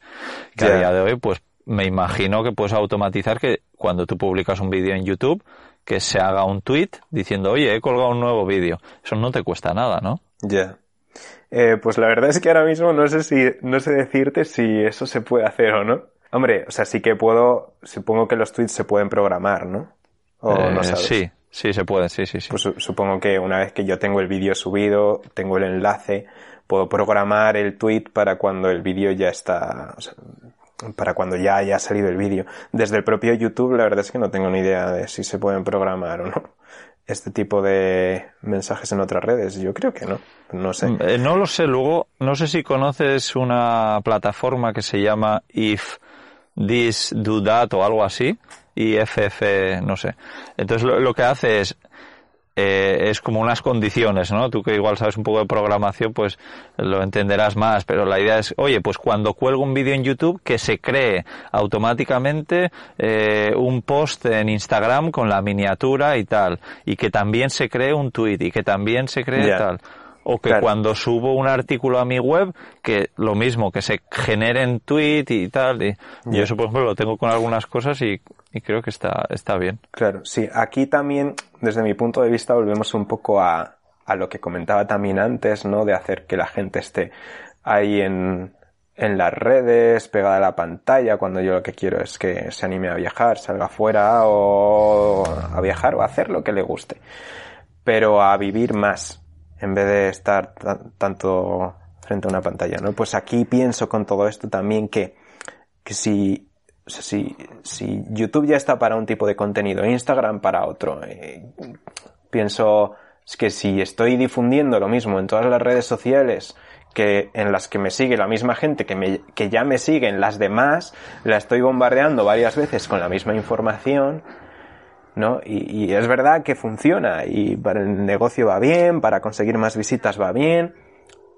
que a día de hoy, pues me imagino que puedes automatizar que cuando tú publicas un vídeo en YouTube, que se haga un tweet diciendo, oye, he colgado un nuevo vídeo. Eso no te cuesta nada, ¿no? Ya. Eh, pues la verdad es que ahora mismo no sé si, no sé decirte si eso se puede hacer o no. Hombre, o sea, sí que puedo, supongo que los tweets se pueden programar, ¿no? O no eh, sabes. Sí, sí se puede, sí, sí, sí. Pues supongo que una vez que yo tengo el vídeo subido, tengo el enlace, puedo programar el tweet para cuando el vídeo ya está, o sea, para cuando ya haya salido el vídeo. Desde el propio YouTube, la verdad es que no tengo ni idea de si se pueden programar o no este tipo de mensajes en otras redes. Yo creo que no. No sé. Eh, no lo sé. Luego, no sé si conoces una plataforma que se llama If This Do That o algo así. IFF, no sé. Entonces lo, que hace es eh, es como unas condiciones, ¿no? Tú que igual sabes un poco de programación, pues lo entenderás más, pero la idea es, oye, pues cuando cuelgo un vídeo en YouTube, que se cree automáticamente eh, un post en Instagram con la miniatura y tal, y que también se cree un tweet, y que también se cree tal o que cuando subo un artículo a mi web, que lo mismo, que se generen tweet y tal. Y yo eso, por ejemplo, lo tengo con algunas cosas y, creo que está, está bien. Claro, sí. Aquí también, desde mi punto de vista, volvemos un poco a, a lo que comentaba también antes, ¿no? De hacer que la gente esté ahí en, en las redes, pegada a la pantalla, cuando yo lo que quiero es que se anime a viajar, salga afuera o a viajar o a hacer lo que le guste. Pero a vivir más, en vez de estar tanto frente a una pantalla, ¿no? Pues aquí pienso con todo esto también que, que si, si, si YouTube ya está para un tipo de contenido, Instagram para otro, eh, pienso que si estoy difundiendo lo mismo en todas las redes sociales, que en las que me sigue la misma gente que, me, que ya me sigue en las demás, la estoy bombardeando varias veces con la misma información, ¿no? Y, es verdad que funciona y para el negocio va bien, para conseguir más visitas va bien,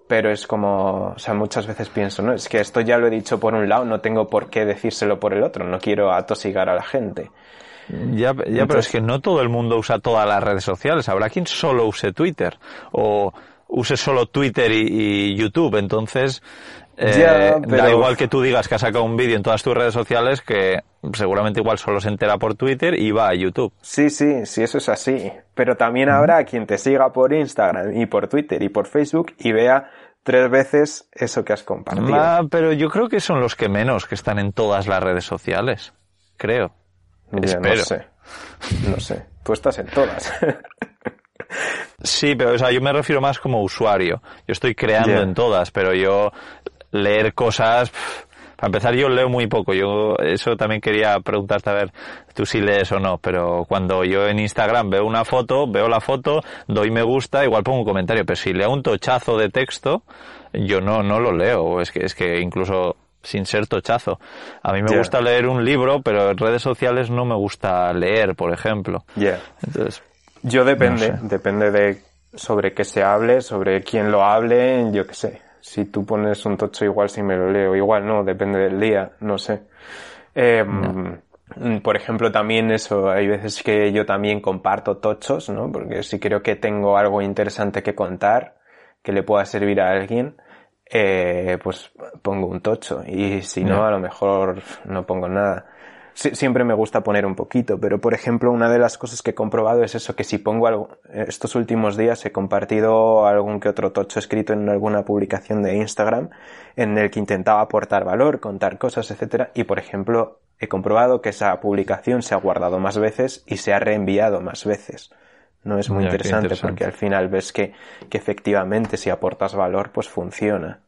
pero es como, o sea, muchas veces pienso, ¿no? Es que esto ya lo he dicho por un lado, no tengo por qué decírselo por el otro, no quiero atosigar a la gente. Ya, ya pero es que no todo el mundo usa todas las redes sociales, habrá quien solo use Twitter o use solo Twitter y YouTube, entonces eh, da igual que tú digas que has sacado un vídeo en todas tus redes sociales que seguramente igual solo se entera por Twitter y va a YouTube. Sí, sí, sí, eso es así. Pero también habrá quien te siga por Instagram y por Twitter y por Facebook y vea tres veces eso que has compartido. Ah, pero yo creo que son los que menos que están en todas las redes sociales. Creo. No sé. No sé. Tú estás en todas. Sí, pero o sea, yo me refiero más como usuario. Yo estoy creando en todas, pero yo leer cosas. Para empezar, yo leo muy poco. Yo eso también quería preguntarte a ver tú si lees o no. Pero cuando yo en Instagram veo una foto, veo la foto, doy me gusta, igual pongo un comentario. Pero si leo un tochazo de texto, yo no no lo leo. Es que es que incluso sin ser tochazo. A mí me gusta leer un libro, pero en redes sociales no me gusta leer, por ejemplo. Entonces, yo depende, depende de sobre qué se hable, sobre quién lo hable, yo qué sé si tú pones un tocho igual si me lo leo, igual no, depende del día, no sé. Em, por ejemplo, también eso, hay veces que yo también comparto tochos, ¿no? Porque si creo que tengo algo interesante que contar, que le pueda servir a alguien, eh, pues pongo un tocho. Y si no, a lo mejor no pongo nada siempre me gusta poner un poquito, pero por ejemplo, una de las cosas que he comprobado es eso, que si pongo algo, estos últimos días he compartido algún que otro tocho escrito en alguna publicación de Instagram en el que intentaba aportar valor, contar cosas, etcétera, y por ejemplo, he comprobado que esa publicación se ha guardado más veces y se ha reenviado más veces. No es muy interesante, porque al final ves que, que efectivamente si aportas valor, pues funciona.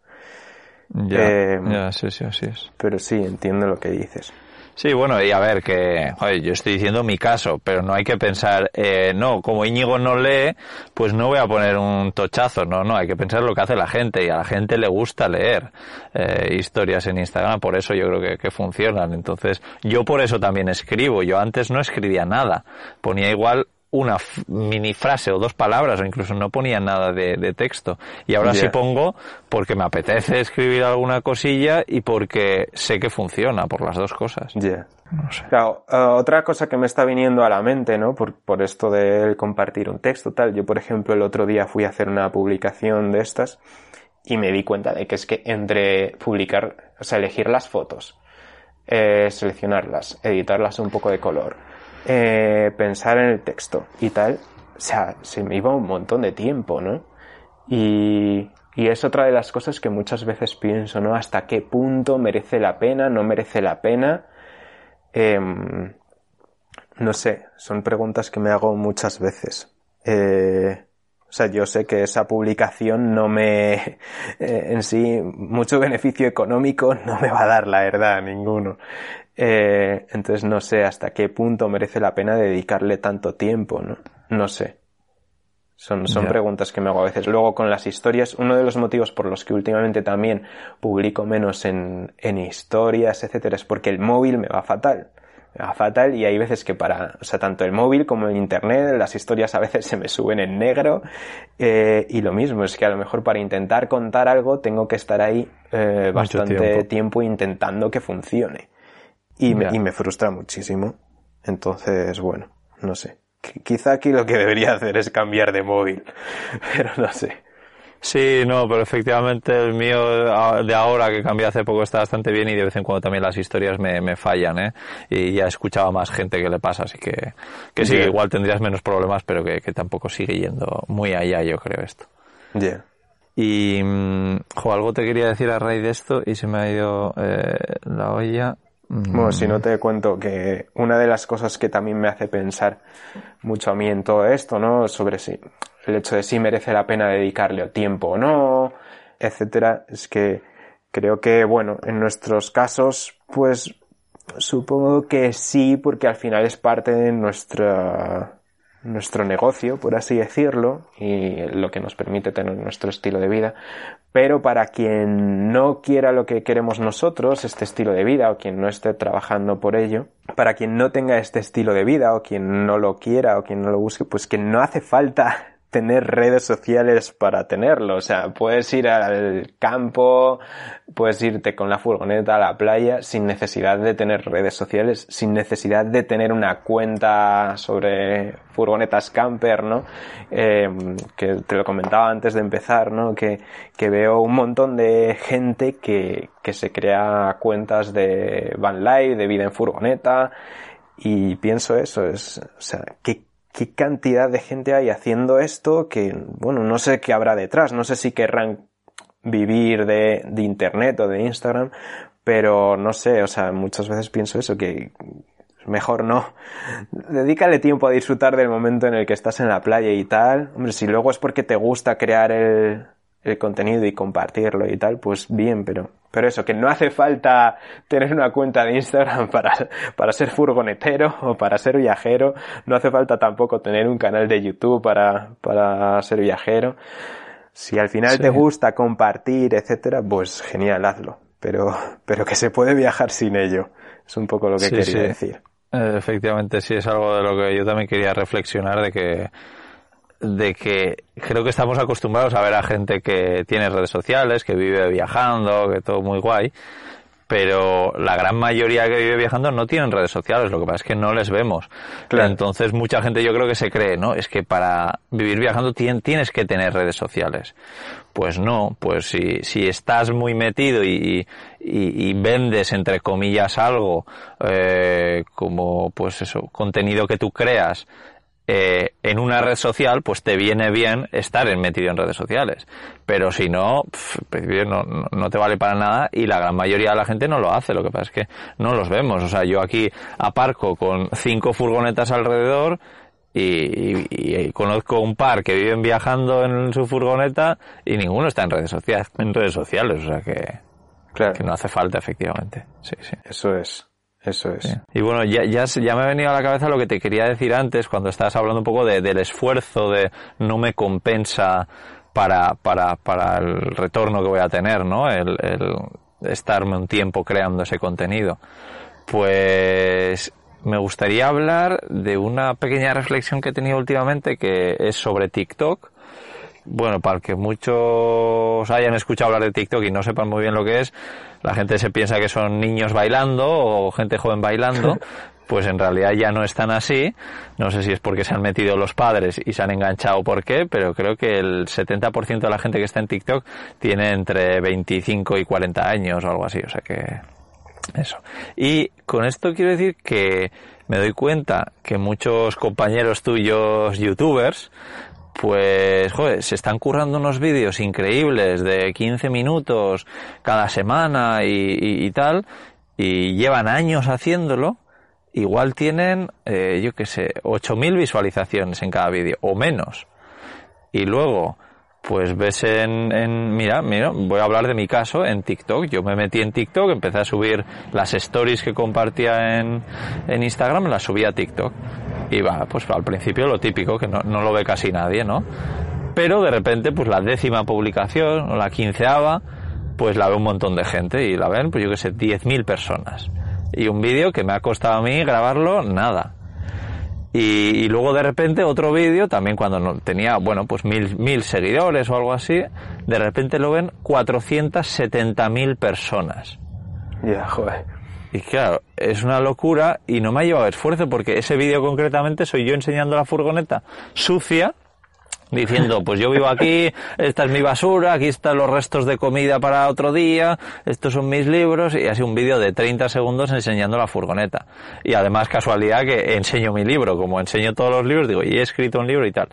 Ya, eh, ya, sí, sí, así es. Pero sí, entiendo lo que dices. Sí, bueno, y a ver, que yo estoy diciendo mi caso, pero no hay que pensar, eh, no, como Íñigo no lee, pues no voy a poner un tochazo, no, no, hay que pensar lo que hace la gente y a la gente le gusta leer eh, historias en Instagram, por eso yo creo que funcionan. Entonces, yo por eso también escribo, yo antes no escribía nada, ponía igual una mini frase o dos palabras o incluso no ponía nada de, texto. Y ahora sí pongo porque me apetece escribir alguna cosilla y porque sé que funciona por las dos cosas. Ya. No sé. Claro, eh, otra cosa que me está viniendo a la mente, ¿no? Por, por esto de compartir un texto, tal. Yo, por ejemplo, el otro día fui a hacer una publicación de estas y me di cuenta de que es que entre publicar, o sea, elegir las fotos, eh, seleccionarlas, editarlas un poco de color, eh, pensar en el texto y tal, o sea, se me iba un montón de tiempo, ¿no? Y, y es otra de las cosas que muchas veces pienso, ¿no? Hasta qué punto merece la pena, no merece la pena. Em, no sé, son preguntas que me hago muchas veces. Eh, o sea, yo sé que esa publicación no me, eh, en sí, mucho beneficio económico no me va a dar, la verdad, ninguno. Eh, entonces no sé hasta qué punto merece la pena dedicarle tanto tiempo, ¿no? No sé. Son, son preguntas que me hago a veces. Luego con las historias, uno de los motivos por los que últimamente también publico menos en, en historias, etcétera, es porque el móvil me va fatal. Me va fatal y hay veces que para, o sea, tanto el móvil como el internet, las historias a veces se me suben en negro eh, y lo mismo, es que a lo mejor para intentar contar algo tengo que estar ahí eh, bastante tiempo. tiempo. intentando que funcione. Y me, y me frustra muchísimo. Entonces, bueno, no sé. Quizá aquí lo que debería hacer es cambiar de móvil, pero no sé. Sí, no, pero efectivamente el mío de ahora que cambié hace poco está bastante bien y de vez en cuando también las historias me, me fallan, ¿eh? Y ya he escuchado a más gente que le pasa, así que, que sí, yeah. igual tendrías menos problemas, pero que, que, tampoco sigue yendo muy allá, yo creo, esto. Yeah. Y, mm, jo, algo te quería decir a raíz de esto y se me ha ido eh, la olla. Bueno, si no te cuento que una de las cosas que también me hace pensar mucho a mí en todo esto, ¿no? Sobre si el hecho de si merece la pena dedicarle tiempo o no, etcétera, es que creo que, bueno, en nuestros casos, pues supongo que sí, porque al final es parte de nuestra nuestro negocio, por así decirlo, y lo que nos permite tener nuestro estilo de vida. Pero para quien no quiera lo que queremos nosotros, este estilo de vida, o quien no esté trabajando por ello, para quien no tenga este estilo de vida, o quien no lo quiera, o quien no lo busque, pues que no hace falta tener redes sociales para tenerlo. O sea, puedes ir al campo, puedes irte con la furgoneta a la playa sin necesidad de tener redes sociales, sin necesidad de tener una cuenta sobre furgonetas camper, ¿no? Eh, que te lo comentaba antes de empezar, ¿no? Que, que veo un montón de gente que, que se crea cuentas de van life, de vida en furgoneta, y pienso eso, es, o sea, que qué cantidad de gente hay haciendo esto que, bueno, no sé qué habrá detrás, no sé si querrán vivir de, de internet o de Instagram, pero no sé, o sea, muchas veces pienso eso, que mejor no. Dedícale tiempo a disfrutar del momento en el que estás en la playa y tal. Hombre, si luego es porque te gusta crear el, el contenido y compartirlo y tal, pues bien, pero, pero eso, que no hace falta tener una cuenta de Instagram para, para ser furgonetero o para ser viajero, no hace falta tampoco tener un canal de YouTube para, para ser viajero. Si al final sí. te gusta compartir, etcétera, pues genial, hazlo. Pero, pero que se puede viajar sin ello. Es un poco lo que sí, quería sí. decir. Efectivamente, sí, es algo de lo que yo también quería reflexionar, de que de que creo que estamos acostumbrados a ver a gente que tiene redes sociales, que vive viajando, que todo muy guay, pero la gran mayoría que vive viajando no tienen redes sociales, lo que pasa es que no les vemos. Claro. Entonces mucha gente yo creo que se cree, ¿no? Es que para vivir viajando tienes que tener redes sociales. Pues no, pues si, si estás muy metido y, y, y vendes entre comillas algo, eh, como pues eso, contenido que tú creas, eh, en una red social, pues te viene bien estar metido en redes sociales. Pero si no, pff, no, no, te vale para nada y la gran mayoría de la gente no lo hace. Lo que pasa es que no los vemos. O sea, yo aquí aparco con cinco furgonetas alrededor y, y, y, conozco un par que viven viajando en su furgoneta y ninguno está en redes sociales, en redes sociales. O sea que, claro. que no hace falta efectivamente. Sí, sí. Eso es. Eso es. Y bueno, ya, ya, ya, me ha venido a la cabeza lo que te quería decir antes, cuando estabas hablando un poco de, del esfuerzo, de no me compensa para, para, para el retorno que voy a tener, ¿no? El, el estarme un tiempo creando ese contenido. Pues me gustaría hablar de una pequeña reflexión que he tenido últimamente que es sobre TikTok bueno, para que muchos hayan escuchado hablar de TikTok y no sepan muy bien lo que es, la gente se piensa que son niños bailando o gente joven bailando, pues en realidad ya no están así. No sé si es porque se han metido los padres y se han enganchado por qué, pero creo que el 70% de la gente que está en TikTok tiene entre 25 y 40 años o algo así, o sea que eso. Y con esto quiero decir que me doy cuenta que muchos compañeros tuyos youtubers pues, joder, se están currando unos vídeos increíbles de 15 minutos cada semana y, tal, y llevan años haciéndolo, igual tienen, eh, yo qué sé, 8.000 visualizaciones en cada vídeo, o menos. Y luego, pues ves en, en, mira, mira, voy a hablar de mi caso en TikTok. Yo me metí en TikTok, empecé a subir las stories que compartía en, en Instagram, las subí a TikTok. Y va, pues al principio lo típico, que no, no lo ve casi nadie, ¿no? Pero de repente, pues la décima publicación, o la quinceava, pues la ve un montón de gente y la ven, pues yo que sé, 10.000 personas. Y un vídeo que me ha costado a mí grabarlo nada. Y, luego de repente otro vídeo, también cuando no, tenía, bueno, pues mil, mil seguidores o algo así, de repente lo ven 470.000 personas. Ya, joder. Y claro, es una locura y no me ha llevado esfuerzo porque ese vídeo concretamente soy yo enseñando la furgoneta sucia diciendo, pues yo vivo aquí, esta es mi basura, aquí están los restos de comida para otro día, estos son mis libros, y así un vídeo de 30 segundos enseñando la furgoneta. Y además casualidad que enseño mi libro, como enseño todos los libros, digo, y he escrito un libro y tal.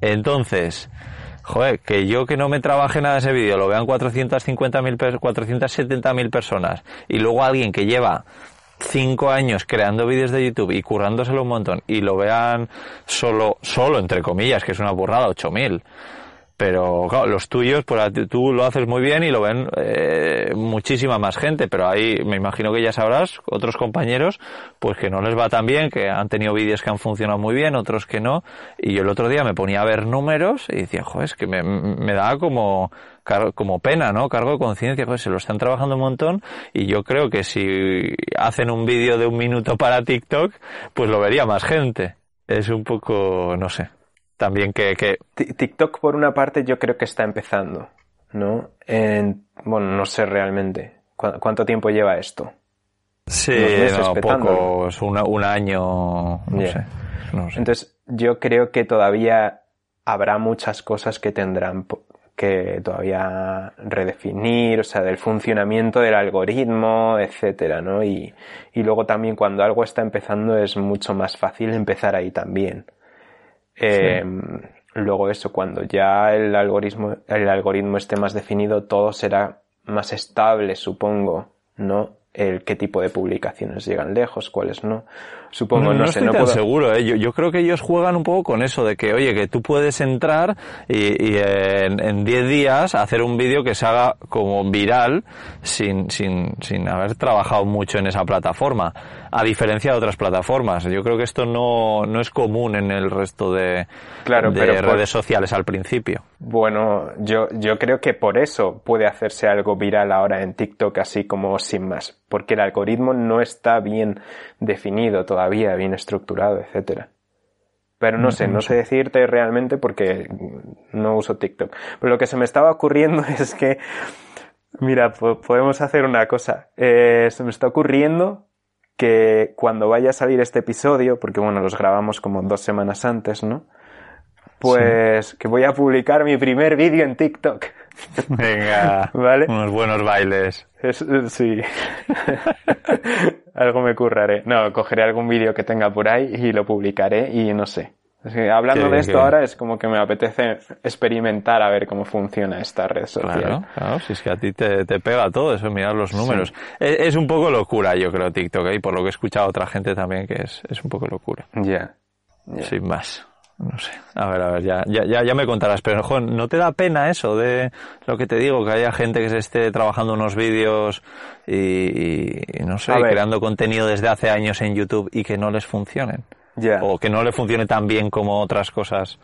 Entonces, joder, que yo que no me trabaje nada ese vídeo, lo vean 450.000, 470.000 personas, y luego alguien que lleva cinco años creando vídeos de YouTube y currándoselo un montón y lo vean solo, solo entre comillas, que es una burrada, 8000. Pero claro, los tuyos, pues tú lo haces muy bien y lo ven eh, muchísima más gente, pero ahí me imagino que ya sabrás, otros compañeros, pues que no les va tan bien, que han tenido vídeos que han funcionado muy bien, otros que no. Y yo el otro día me ponía a ver números y decía, joder, es que me, me da como, como pena, ¿no? Cargo de conciencia, pues se lo están trabajando un montón y yo creo que si hacen un vídeo de un minuto para TikTok, pues lo vería más gente. Es un poco, no sé, también que, que... TikTok por una parte yo creo que está empezando, ¿no? En, bueno, no sé realmente. ¿Cuánto tiempo lleva esto? Sí, no, poco, es un año, no, sé, no sé. Entonces, yo creo que todavía habrá muchas cosas que tendrán que todavía redefinir, o sea, del funcionamiento del algoritmo, etcétera, ¿no? Y, y luego también cuando algo está empezando es mucho más fácil empezar ahí también. Eh, luego eso, cuando ya el algoritmo, el algoritmo esté más definido, todo será más estable, supongo, ¿no? El qué tipo de publicaciones llegan lejos, cuáles no. Supongo, no, no, sé, estoy no tan puedo... seguro, ¿eh? yo, yo, creo que ellos juegan un poco con eso de que, oye, que tú puedes entrar y, y en 10 días hacer un vídeo que se haga como viral sin, sin, sin haber trabajado mucho en esa plataforma, a diferencia de otras plataformas. Yo creo que esto no, no es común en el resto de, claro, de pero redes por... sociales al principio. Bueno, yo, yo creo que por eso puede hacerse algo viral ahora en TikTok así como sin más, porque el algoritmo no está bien definido todavía, bien estructurado, etcétera. Pero no sé, no sé decirte realmente porque no uso TikTok. Pero lo que se me estaba ocurriendo es que, mira, podemos hacer una cosa. Eh, se me está ocurriendo que cuando vaya a salir este episodio, porque bueno, los grabamos como dos semanas antes, ¿no? Pues sí. que voy a publicar mi primer vídeo en TikTok. Venga, ¿vale? Unos buenos bailes. Es, sí. Algo me curraré. No, cogeré algún vídeo que tenga por ahí y lo publicaré y no sé. Es que hablando de esto ahora es como que me apetece experimentar a ver cómo funciona esta red social. Claro, claro, si es que a ti te, te pega todo eso, mirar los números. Sí. Es, es, un poco locura, yo creo, TikTok, ¿eh? y por lo que he escuchado a otra gente también, que es, es un poco locura. Ya. Yeah. Yeah. Sin más. No sé. A ver, a ver, ya, ya, ya me contarás. Pero, Juan, ¿no te da pena eso de lo que te digo? Que haya gente que se esté trabajando unos vídeos y, y, no sé, creando contenido desde hace años en YouTube y que no les funcionen. Yeah. O que no le funcione tan bien como otras cosas.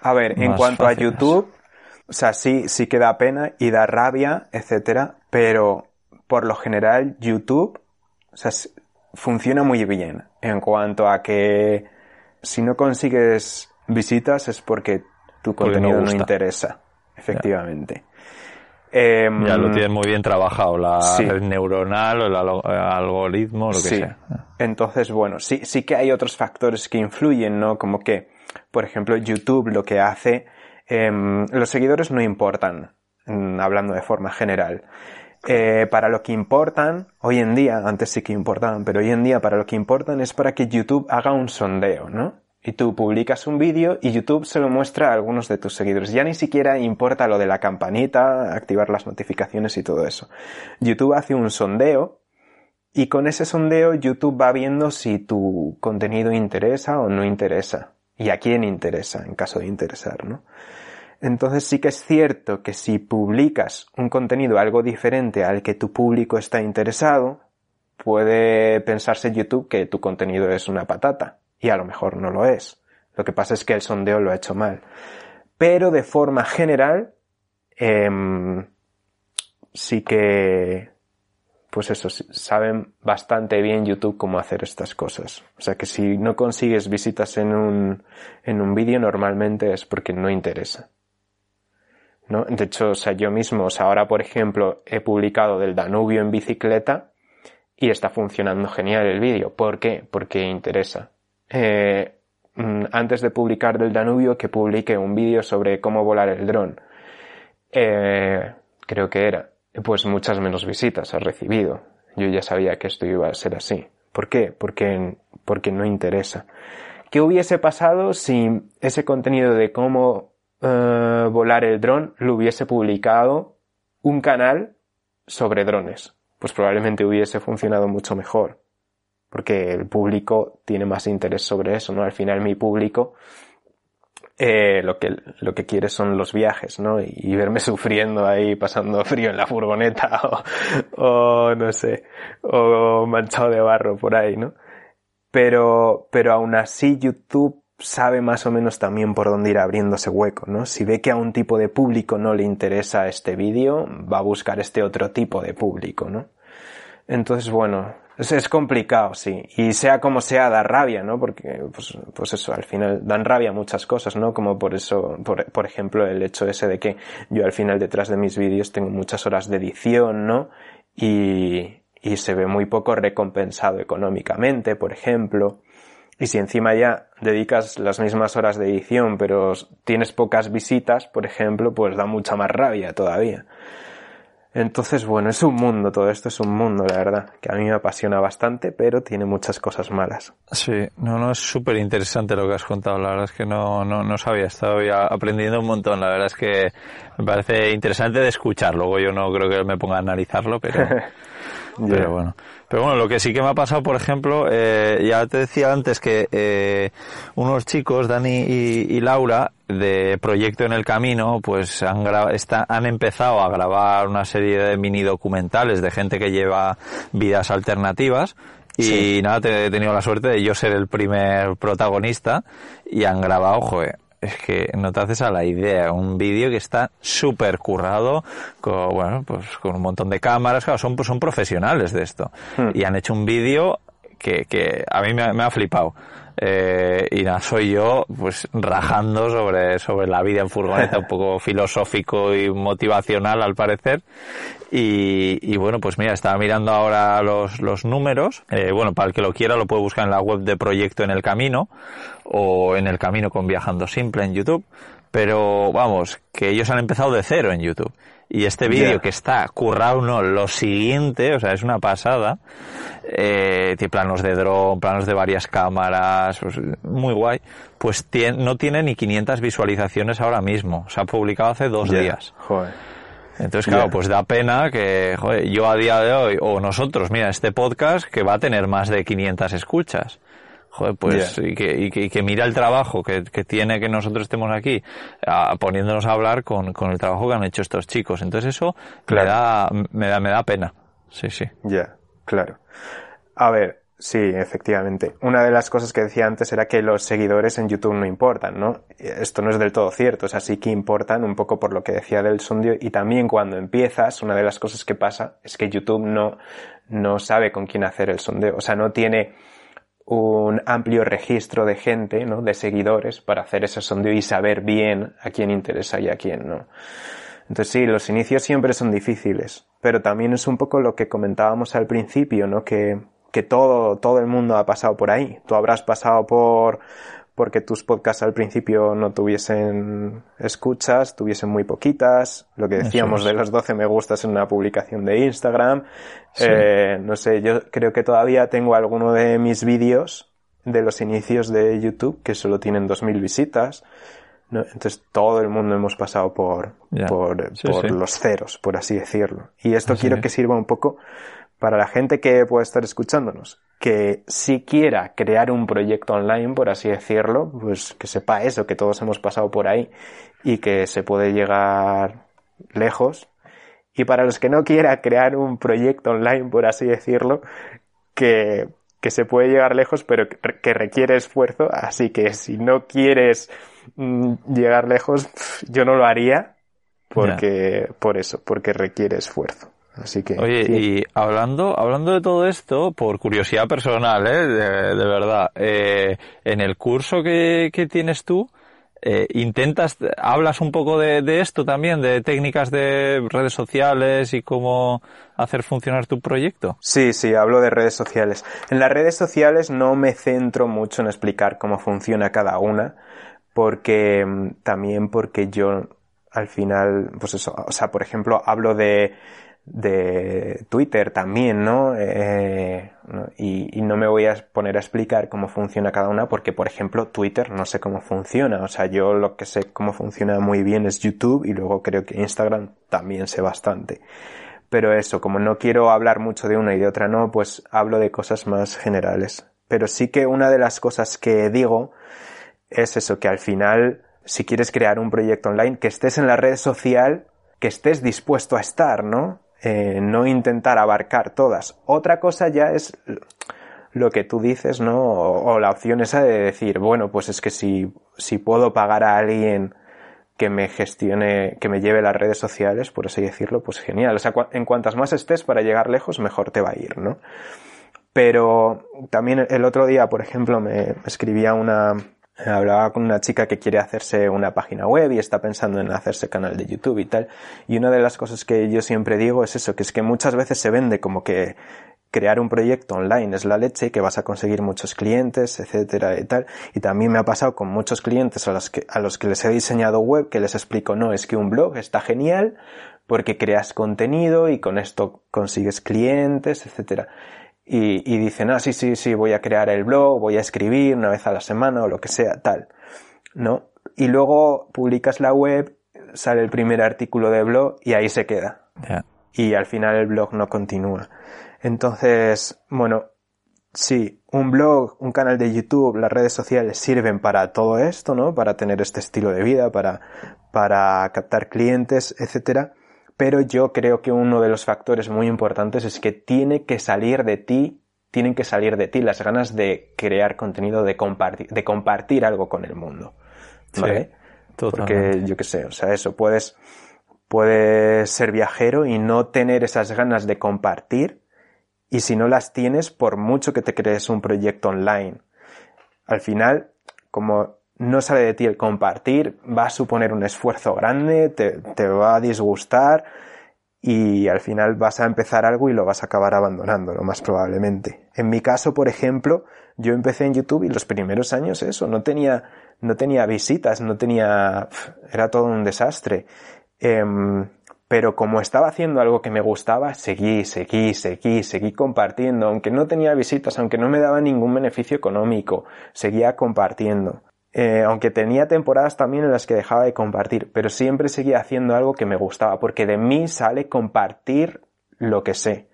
A ver, en cuanto fáciles. a YouTube, o sea, sí, sí que da pena y da rabia, etcétera, pero por lo general YouTube, o sea, funciona muy bien en cuanto a que si no consigues visitas es porque tu contenido no, interesa, efectivamente. Em, ya lo tienen muy bien trabajado, la red neuronal o el, algoritmo, lo que sí. sea. Entonces, bueno, sí, sí que hay otros factores que influyen, ¿no? Como que, por ejemplo, YouTube lo que hace, em, los seguidores no importan, mm, hablando de forma general. Eh, para lo que importan, hoy en día, antes sí que importaban, pero hoy en día para lo que importan es para que YouTube haga un sondeo, ¿no? Y tú publicas un vídeo y YouTube se lo muestra a algunos de tus seguidores. Ya ni siquiera importa lo de la campanita, activar las notificaciones y todo eso. YouTube hace un sondeo y con ese sondeo YouTube va viendo si tu contenido interesa o no interesa. Y a quién interesa, en caso de interesar, ¿no? Entonces sí que es cierto que si publicas un contenido algo diferente al que tu público está interesado, puede pensarse YouTube que tu contenido es una patata y a lo mejor no lo es. Lo que pasa es que el sondeo lo ha hecho mal. Pero de forma general, em, sí que, pues eso, saben bastante bien YouTube cómo hacer estas cosas. O sea que si no consigues visitas en un, en un vídeo, normalmente es porque no interesa. De hecho, yo mismo, ahora por ejemplo, he publicado del Danubio en bicicleta y está funcionando genial el vídeo. ¿Por qué? Porque interesa. Eh, mm, antes de publicar del Danubio que publique un vídeo sobre cómo volar el dron. Eh, creo que era. Pues muchas menos visitas ha recibido. Yo ya sabía que esto iba a ser así. ¿Por qué? Porque, porque no interesa. ¿Qué hubiese pasado si ese contenido de cómo eh, volar el dron lo hubiese publicado un canal sobre drones? Pues probablemente hubiese funcionado mucho mejor porque el público tiene más interés sobre eso, ¿no? Al final mi público eh, lo, que, lo que quiere son los viajes, ¿no? Y, verme sufriendo ahí, pasando frío en la furgoneta o, o, no sé, o manchado de barro por ahí, ¿no? Pero, pero aún así YouTube sabe más o menos también por dónde ir abriéndose hueco, ¿no? Si ve que a un tipo de público no le interesa este vídeo, va a buscar este otro tipo de público, ¿no? Entonces, bueno, es, complicado, sí. Y sea como sea, da rabia, ¿no? Porque, pues, pues eso, al final dan rabia muchas cosas, ¿no? Como por eso, por, por ejemplo, el hecho ese de que yo al final detrás de mis vídeos tengo muchas horas de edición, ¿no? Y, y se ve muy poco recompensado económicamente, por ejemplo. Y si encima ya dedicas las mismas horas de edición, pero tienes pocas visitas, por ejemplo, pues da mucha más rabia todavía. Entonces, bueno, es un mundo, todo esto es un mundo, la verdad, que a mí me apasiona bastante, pero tiene muchas cosas malas. Sí, no, no, es súper interesante lo que has contado, la verdad es que no, no, no sabía, estado ya aprendiendo un montón, la verdad es que me parece interesante de escuchar, luego yo no creo que me ponga a analizarlo, pero... Pero bueno. Pero bueno, lo que sí que me ha pasado, por ejemplo, eh, ya te decía antes que eh, unos chicos, Dani y, Laura, de Proyecto en el Camino, pues han, está, han empezado a grabar una serie de mini documentales de gente que lleva vidas alternativas. Y nada, he tenido la suerte de yo ser el primer protagonista y han grabado, joder, es que no te haces a la idea. Un vídeo que está súper currado, con, bueno, pues con un montón de cámaras, claro, son, son profesionales de esto. Hmm. Y han hecho un vídeo que, que a mí me, me ha flipado. Eh, y nada, soy yo, pues, rajando sobre, sobre la vida en furgoneta, un poco filosófico y motivacional al parecer. Y, y bueno, pues mira, estaba mirando ahora los, los números. Eh, bueno, para el que lo quiera lo puede buscar en la web de Proyecto en el Camino o en el Camino con Viajando Simple en YouTube. Pero vamos, que ellos han empezado de cero en YouTube. Y este vídeo que está currado, no, lo siguiente, o sea, es una pasada. Eh, tiene planos de dron, planos de varias cámaras, pues, muy guay. Pues no tiene ni 500 visualizaciones ahora mismo. Se ha publicado hace dos días. Joder. Entonces, claro, pues da pena que joder, yo a día de hoy, o nosotros, mira, este podcast que va a tener más de 500 escuchas. Joder, pues, y, que, y, que, mira el trabajo que, que, tiene que nosotros estemos aquí, poniéndonos a hablar con, con, el trabajo que han hecho estos chicos. Entonces eso me, da, me, da, me da pena. Sí, sí. Ya, claro. A ver, sí, efectivamente. Una de las cosas que decía antes era que los seguidores en YouTube no importan, ¿no? Esto no es del todo cierto, o sea, sí que importan un poco por lo que decía del sondio y también cuando empiezas, una de las cosas que pasa es que YouTube no, no sabe con quién hacer el sondeo, o sea, no tiene un amplio registro de gente, ¿no? De seguidores para hacer ese sondeo y saber bien a quién interesa y a quién no. Entonces sí, los inicios siempre son difíciles, pero también es un poco lo que comentábamos al principio, ¿no? Que, que todo, todo el mundo ha pasado por ahí. Tú habrás pasado por, porque tus podcasts al principio no tuviesen escuchas, tuviesen muy poquitas, lo que decíamos de los 12 me gustas en una publicación de Instagram. Eh, no sé, yo creo que todavía tengo alguno de mis vídeos de los inicios de YouTube que solo tienen 2.000 visitas. Entonces todo el mundo hemos pasado por, por, por los ceros, por así decirlo. Y esto quiero que sirva un poco para la gente que pueda estar escuchándonos, que si quiera crear un proyecto online, por así decirlo, pues que sepa eso, que todos hemos pasado por ahí y que se puede llegar lejos. Y para los que no quiera crear un proyecto online, por así decirlo, que, que se puede llegar lejos, pero que requiere esfuerzo. Así que si no quieres mm, llegar lejos, yo no lo haría porque, por eso, porque requiere esfuerzo. Así que. Oye, y hablando, hablando de todo esto, por curiosidad personal, ¿eh? de, verdad, eh, en el curso que, que tienes tú, eh, intentas, hablas un poco de, de, esto también, de técnicas de redes sociales y cómo hacer funcionar tu proyecto. Sí, sí, hablo de redes sociales. En las redes sociales no me centro mucho en explicar cómo funciona cada una, porque mm, también porque yo al final, pues eso, o sea, por ejemplo, hablo de de Twitter también, ¿no? Eh, y, y, no me voy a poner a explicar cómo funciona cada una porque, por ejemplo, Twitter no sé cómo funciona. O sea, yo lo que sé cómo funciona muy bien es YouTube y luego creo que Instagram también sé bastante. Pero eso, como no quiero hablar mucho de una y de otra no, pues hablo de cosas más generales. Pero sí que una de las cosas que digo es eso, que al final, si quieres crear un proyecto online, que estés en la red social, que estés dispuesto a estar, ¿no? Eh, no intentar abarcar todas. Otra cosa ya es lo que tú dices, ¿no? O, la opción esa de decir, bueno, pues es que si, si puedo pagar a alguien que me gestione, que me lleve las redes sociales, por así decirlo, pues genial. O sea, en cuantas más estés para llegar lejos, mejor te va a ir, ¿no? Pero también el otro día, por ejemplo, me escribía una, hablaba con una chica que quiere hacerse una página web y está pensando en hacerse canal de YouTube y tal. Y una de las cosas que yo siempre digo es eso, que es que muchas veces se vende como que crear un proyecto online es la leche, que vas a conseguir muchos clientes, etcétera y tal. Y también me ha pasado con muchos clientes a los que, a los que les he diseñado web que les explico, no, es que un blog está genial porque creas contenido y con esto consigues clientes, etcétera y, y, dicen, ah, sí, sí, sí, voy a crear el blog, voy a escribir una vez a la semana o lo que sea, tal, ¿no? Y luego publicas la web, sale el primer artículo de blog y ahí se queda. Y al final el blog no continúa. Entonces, bueno, sí, un blog, un canal de YouTube, las redes sociales sirven para todo esto, ¿no? Para tener este estilo de vida, para, para captar clientes, etcétera pero yo creo que uno de los factores muy importantes es que tiene que salir de ti, tienen que salir de ti las ganas de crear contenido, de compartir, de compartir algo con el mundo. ¿Vale? Porque yo qué sé, o sea, eso, puedes, puedes ser viajero y no tener esas ganas de compartir, y si no las tienes, por mucho que te crees un proyecto online, al final, como no sale de ti el compartir, va a suponer un esfuerzo grande, te, va a disgustar y al final vas a empezar algo y lo vas a acabar abandonando, lo más probablemente. En mi caso, por ejemplo, yo empecé en YouTube y los primeros años eso, no tenía, no tenía visitas, no tenía, era todo un desastre. Eh, pero como estaba haciendo algo que me gustaba, seguí, seguí, seguí, seguí compartiendo, aunque no tenía visitas, aunque no me daba ningún beneficio económico, seguía compartiendo. Eh, aunque tenía temporadas también en las que dejaba de compartir, pero siempre seguía haciendo algo que me gustaba, porque de mí sale compartir lo que sé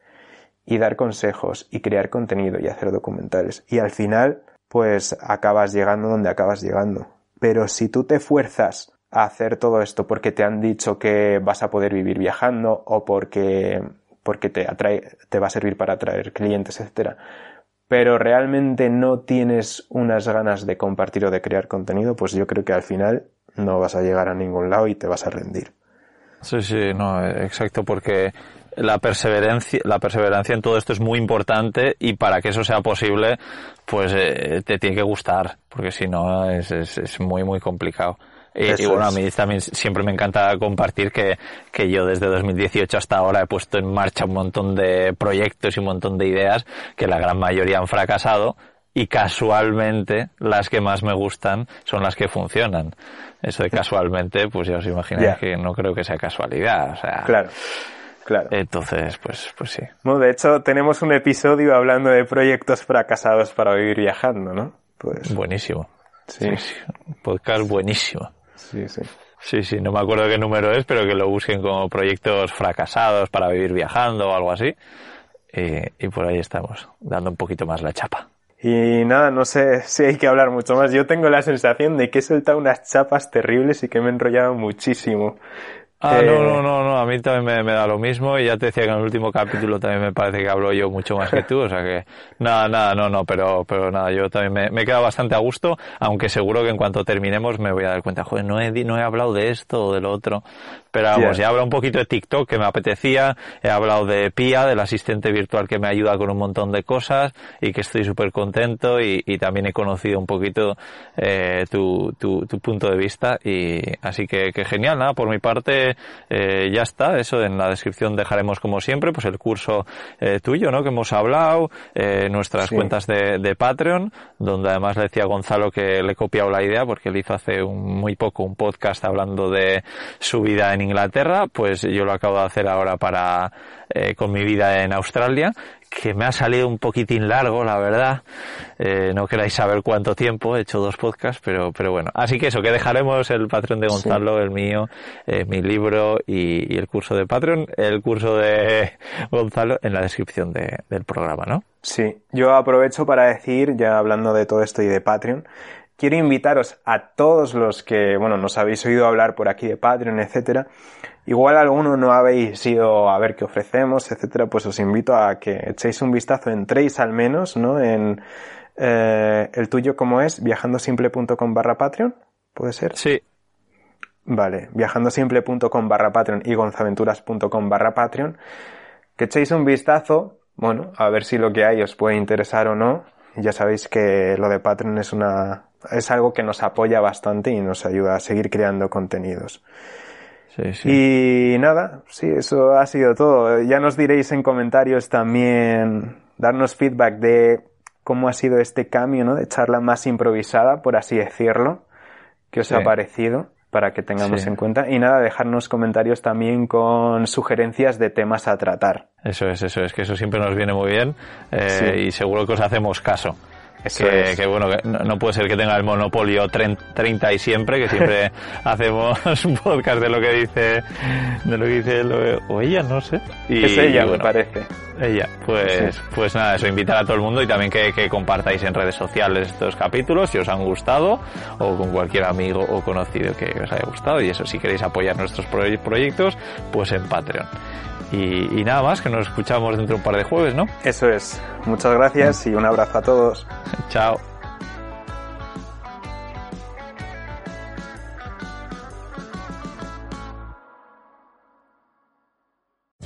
y dar consejos y crear contenido y hacer documentales. Y al final, pues acabas llegando donde acabas llegando. Pero si tú te fuerzas a hacer todo esto porque te han dicho que vas a poder vivir viajando o porque, porque te atrae, te va a servir para atraer clientes, etcétera, pero realmente no tienes unas ganas de compartir o de crear contenido, pues yo creo que al final no vas a llegar a ningún lado y te vas a rendir. Sí, sí, no, exacto, porque la perseverancia, la perseverancia en todo esto es muy importante y para que eso sea posible, pues eh, te tiene que gustar, porque si no es, es, es muy, muy complicado. Y, bueno, a mí también siempre me encanta compartir que, que yo desde 2018 hasta ahora he puesto en marcha un montón de proyectos y un montón de ideas que la gran mayoría han fracasado y casualmente las que más me gustan son las que funcionan. Eso de casualmente, pues ya os imagináis que no creo que sea casualidad. O sea, claro. Claro. Entonces, pues, pues sí. Bueno, de hecho, tenemos un episodio hablando de proyectos fracasados para vivir viajando, ¿no? Pues. Buenísimo. Sí. sí, Un podcast buenísimo. Sí, sí. Sí, sí, no me acuerdo qué número es, pero que lo busquen como proyectos fracasados para vivir viajando o algo así. Y, y por ahí estamos, dando un poquito más la chapa. Y nada, no sé si hay que hablar mucho más. Yo tengo la sensación de que he soltado unas chapas terribles y que me he enrollado muchísimo. Ah, no, no, no, no, a mí también me, da lo mismo y ya te decía que en el último capítulo también me parece que hablo yo mucho más que tú, o sea que nada, nada, no, no, pero, pero nada, yo también me, me he quedado bastante a gusto, aunque seguro que en cuanto terminemos me voy a dar cuenta, joder, no he, no he hablado de esto o de lo otro, pero vamos, ya. he hablado un poquito de TikTok que me apetecía, he hablado de Pia, del asistente virtual que me ayuda con un montón de cosas y que estoy súper contento y, y, también he conocido un poquito eh, tu, tu, tu, punto de vista y así que, que genial, nada, por mi parte eh, ya está, eso en la descripción dejaremos como siempre pues el curso eh, tuyo, ¿no? Que hemos hablado, eh, nuestras sí. cuentas de, de, Patreon, donde además le decía a Gonzalo que le he copiado la idea porque él hizo hace un, muy poco un podcast hablando de su vida en Inglaterra, pues yo lo acabo de hacer ahora para eh, con mi vida en Australia, que me ha salido un poquitín largo, la verdad. Eh, no queráis saber cuánto tiempo, he hecho dos podcasts, pero, pero bueno. Así que eso, que dejaremos el Patreon de Gonzalo, sí. el mío, eh, mi libro y, y, el curso de Patreon, el curso de Gonzalo en la descripción de, del programa, ¿no? Sí, yo aprovecho para decir, ya hablando de todo esto y de Patreon, quiero invitaros a todos los que, bueno, nos habéis oído hablar por aquí de Patreon, etcétera. Igual alguno no habéis ido a ver qué ofrecemos, etcétera, pues os invito a que echéis un vistazo, entréis al menos, ¿no? En eh, el tuyo, como es? Viajandosimple.com barra Patreon, ¿puede ser? Sí. Vale, viajandosimple.com barra Patreon y gonzaventuras.com barra Patreon. Que echéis un vistazo, bueno, a ver si lo que hay os puede interesar o no. Ya sabéis que lo de Patreon es una, es algo que nos apoya bastante y nos ayuda a seguir creando contenidos. Sí, sí. Y nada, sí, eso ha sido todo. Ya nos diréis en comentarios también, darnos feedback de cómo ha sido este cambio, ¿no? De charla más improvisada, por así decirlo, que os sí. ha parecido, para que tengamos sí. en cuenta. Y nada, dejarnos comentarios también con sugerencias de temas a tratar. Eso es, eso es, que eso siempre nos viene muy bien eh, y seguro que os hacemos caso. Eso que, es. que, bueno, que no puede ser que tenga el monopolio 30 y siempre, que siempre hacemos un podcast de lo que dice, de lo que dice él, o ella, no sé. Y, es ella, bueno, me parece. Ella, pues, sí. pues nada, eso, invitar a todo el mundo y también que, que, compartáis en redes sociales estos capítulos si os han gustado o con cualquier amigo o conocido que os haya gustado y eso, si queréis apoyar nuestros proyectos, pues en Patreon. Y, y, nada más, que nos escuchamos dentro de un par de jueves, ¿no? Eso es. Muchas gracias y un abrazo a todos. Chao.